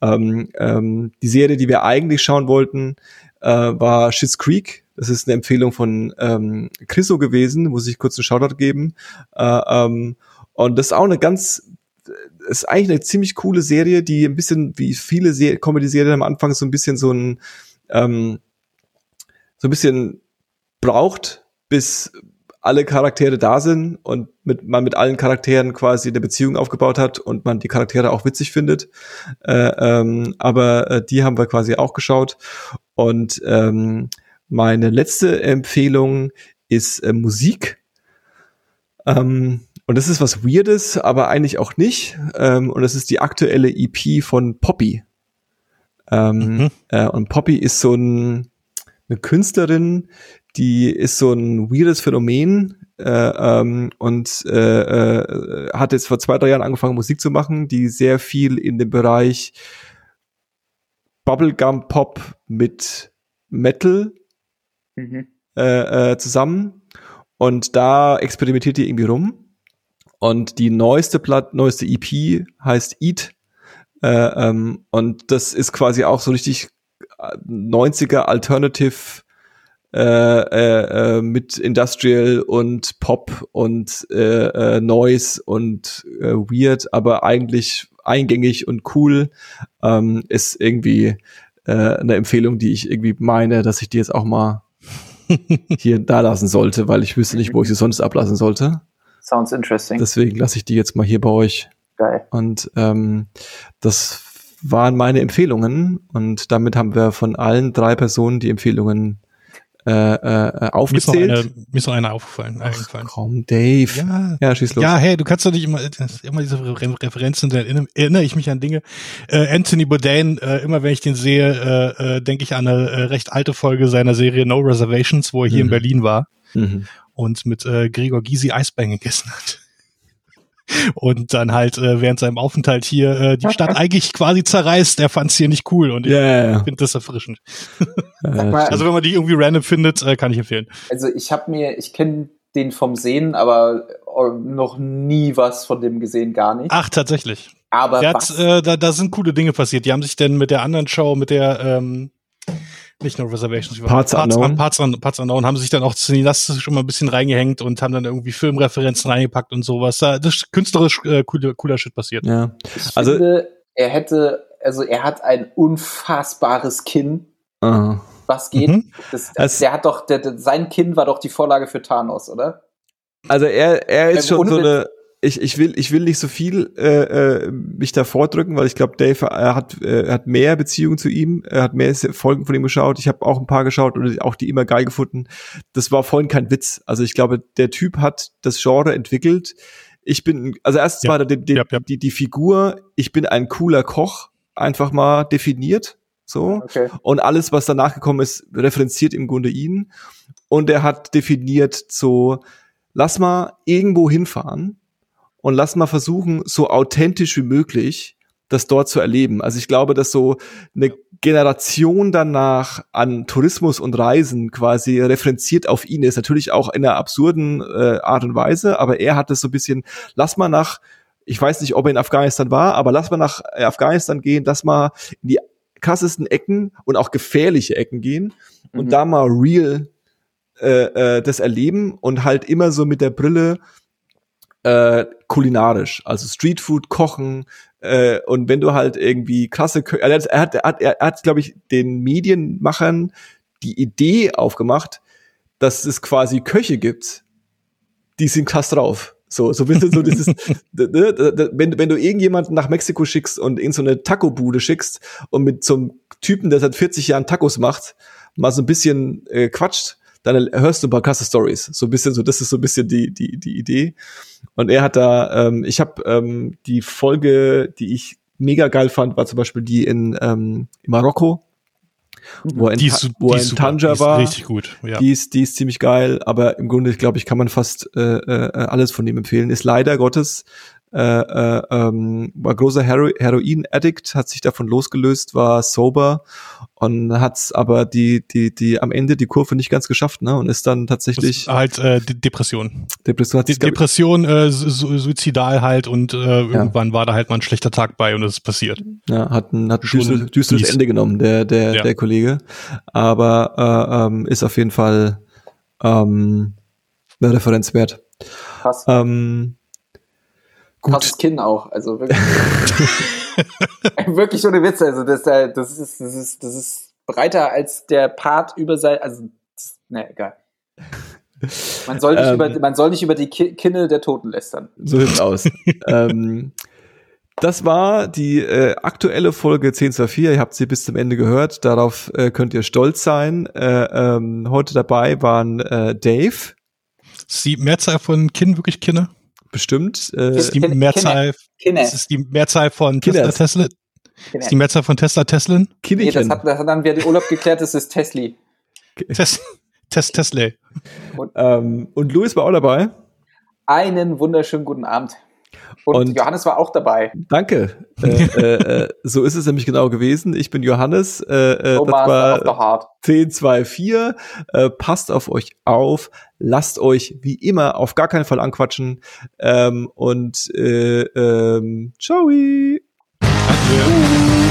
Ähm, ähm, die Serie, die wir eigentlich schauen wollten, äh, war Schitt's Creek das ist eine Empfehlung von ähm, Chriso gewesen, muss ich kurz einen Shoutout geben. Äh, ähm, und das ist auch eine ganz, ist eigentlich eine ziemlich coole Serie, die ein bisschen wie viele Se Comedy-Serien am Anfang so ein bisschen so ein, ähm, so ein bisschen braucht, bis alle Charaktere da sind und mit, man mit allen Charakteren quasi eine Beziehung aufgebaut hat und man die Charaktere auch witzig findet. Äh, ähm, aber äh, die haben wir quasi auch geschaut. Und ähm, meine letzte Empfehlung ist äh, Musik. Ähm, und das ist was Weirdes, aber eigentlich auch nicht. Ähm, und das ist die aktuelle EP von Poppy. Ähm, mhm. äh, und Poppy ist so ein, eine Künstlerin, die ist so ein weirdes Phänomen äh, ähm, und äh, äh, hat jetzt vor zwei, drei Jahren angefangen, Musik zu machen, die sehr viel in dem Bereich Bubblegum Pop mit Metal mhm. äh, äh, zusammen. Und da experimentiert die irgendwie rum. Und die neueste Platt, neueste EP heißt Eat. Äh, ähm, und das ist quasi auch so richtig 90er Alternative äh, äh, äh, mit Industrial und Pop und äh, äh, Noise und äh, Weird, aber eigentlich eingängig und cool, ähm, ist irgendwie äh, eine Empfehlung, die ich irgendwie meine, dass ich die jetzt auch mal hier da lassen sollte, weil ich wüsste nicht, wo ich sie sonst ablassen sollte. Sounds interesting. Deswegen lasse ich die jetzt mal hier bei euch. Geil. Und ähm, das waren meine Empfehlungen und damit haben wir von allen drei Personen die Empfehlungen äh, äh, aufgezählt. Mir ist eine, mir ist noch eine aufgefallen. Ach, komm, Dave. Ja, ja, schieß los. Ja, hey, du kannst doch nicht immer, immer diese Referenzen, da erinnere ich mich an Dinge. Äh, Anthony Bourdain, äh, immer wenn ich den sehe, äh, äh, denke ich an eine äh, recht alte Folge seiner Serie No Reservations, wo er hier mhm. in Berlin war mhm. und mit äh, Gregor Gysi Eisbein gegessen hat und dann halt äh, während seinem Aufenthalt hier äh, die Stadt eigentlich quasi zerreißt. Er fand es hier nicht cool und yeah. ich finde das erfrischend. mal, also wenn man die irgendwie random findet, äh, kann ich empfehlen. Also ich habe mir, ich kenne den vom Sehen, aber äh, noch nie was von dem gesehen, gar nicht. Ach, tatsächlich. Aber hat, äh, da, da sind coole Dinge passiert. Die haben sich denn mit der anderen Show, mit der ähm, nicht nur Reservations, Parts, Parts Unknown. Parts, Parts Unknown haben sich dann auch cineastisch schon mal ein bisschen reingehängt und haben dann irgendwie Filmreferenzen reingepackt und sowas. Da das ist künstlerisch äh, cooler, cooler Shit passiert. Ja. Ich also, finde, er hätte, also er hat ein unfassbares Kinn. Uh. Was geht? Mhm. Das, das, der hat doch, der, der, sein Kinn war doch die Vorlage für Thanos, oder? Also er, er ist ähm, schon so eine, ich, ich will ich will nicht so viel äh, äh, mich da vordrücken, weil ich glaube, Dave er hat äh, hat mehr Beziehungen zu ihm, er hat mehr Folgen von ihm geschaut. Ich habe auch ein paar geschaut und auch die immer geil gefunden. Das war vorhin kein Witz. Also ich glaube, der Typ hat das Genre entwickelt. Ich bin also erstens ja. mal die, die, ja, ja. die die Figur. Ich bin ein cooler Koch, einfach mal definiert. So. Okay. Und alles, was danach gekommen ist, referenziert im Grunde ihn. Und er hat definiert so, lass mal irgendwo hinfahren und lass mal versuchen, so authentisch wie möglich das dort zu erleben. Also ich glaube, dass so eine Generation danach an Tourismus und Reisen quasi referenziert auf ihn ist. Natürlich auch in einer absurden äh, Art und Weise, aber er hat es so ein bisschen, lass mal nach, ich weiß nicht, ob er in Afghanistan war, aber lass mal nach Afghanistan gehen, lass mal in die krassesten Ecken und auch gefährliche Ecken gehen mhm. und da mal real äh, äh, das erleben und halt immer so mit der Brille, äh, kulinarisch, also Streetfood, Kochen äh, und wenn du halt irgendwie krasse, er hat, er hat, er hat, er hat glaube ich, den Medienmachern die Idee aufgemacht, dass es quasi Köche gibt, die sind krass drauf. So, so bist du so dieses, wenn, wenn du irgendjemanden nach Mexiko schickst und in so eine Taco-Bude schickst und mit so einem Typen, der seit 40 Jahren Tacos macht, mal so ein bisschen äh, quatscht, dann hörst du ein paar krasse Stories. So ein bisschen, so das ist so ein bisschen die die die Idee. Und er hat da, ähm, ich habe ähm, die Folge, die ich mega geil fand, war zum Beispiel die in, ähm, in Marokko, wo er in, die ist, wo er in Tanja war. Richtig gut. Ja. Die ist die ist ziemlich geil, aber im Grunde glaube ich kann man fast äh, äh, alles von ihm empfehlen. Ist leider Gottes äh, äh, ähm, war großer Hero Heroin-Addict, hat sich davon losgelöst, war sober und hat's aber die die die am Ende die Kurve nicht ganz geschafft, ne? Und ist dann tatsächlich halt äh, Depression. Depression, hat De Depression, äh, su suizidal halt und äh, ja. irgendwann war da halt mal ein schlechter Tag bei und es ist passiert. Ja, hat ein, hat ein düsteres, düsteres Ende genommen, der der ja. der Kollege, aber äh, ähm, ist auf jeden Fall ähm, eine Referenz wert. Krass. Ähm. Krasses Kinn auch. Also wirklich. wirklich ohne Witze. Also das, das, ist, das, ist, das ist breiter als der Part über sein. Also, na, egal. Man soll, nicht ähm, über, man soll nicht über die Kinne der Toten lästern. So sieht's aus. ähm, das war die äh, aktuelle Folge 1024. Ihr habt sie bis zum Ende gehört. Darauf äh, könnt ihr stolz sein. Äh, ähm, heute dabei waren äh, Dave. Ist die Mehrzahl von Kinn wirklich Kinne? Bestimmt. Äh, ist die Mehrzahl, Kinne. Ist die Mehrzahl von Tesla Tesla? Ist die Mehrzahl von Tesla Teslin? Nee, das hat, das hat dann wieder die Urlaub geklärt, das ist Tesli. Tes Tes Tesla. Und, ähm, und Louis war auch dabei. Einen wunderschönen guten Abend. Und, und, Johannes war auch dabei. Danke. äh, äh, äh so ist es nämlich genau gewesen. Ich bin Johannes. Äh, äh das war 10, 2, 4. Äh, passt auf euch auf. Lasst euch wie immer auf gar keinen Fall anquatschen. Ähm, und äh, ähm, ciao. Adieu.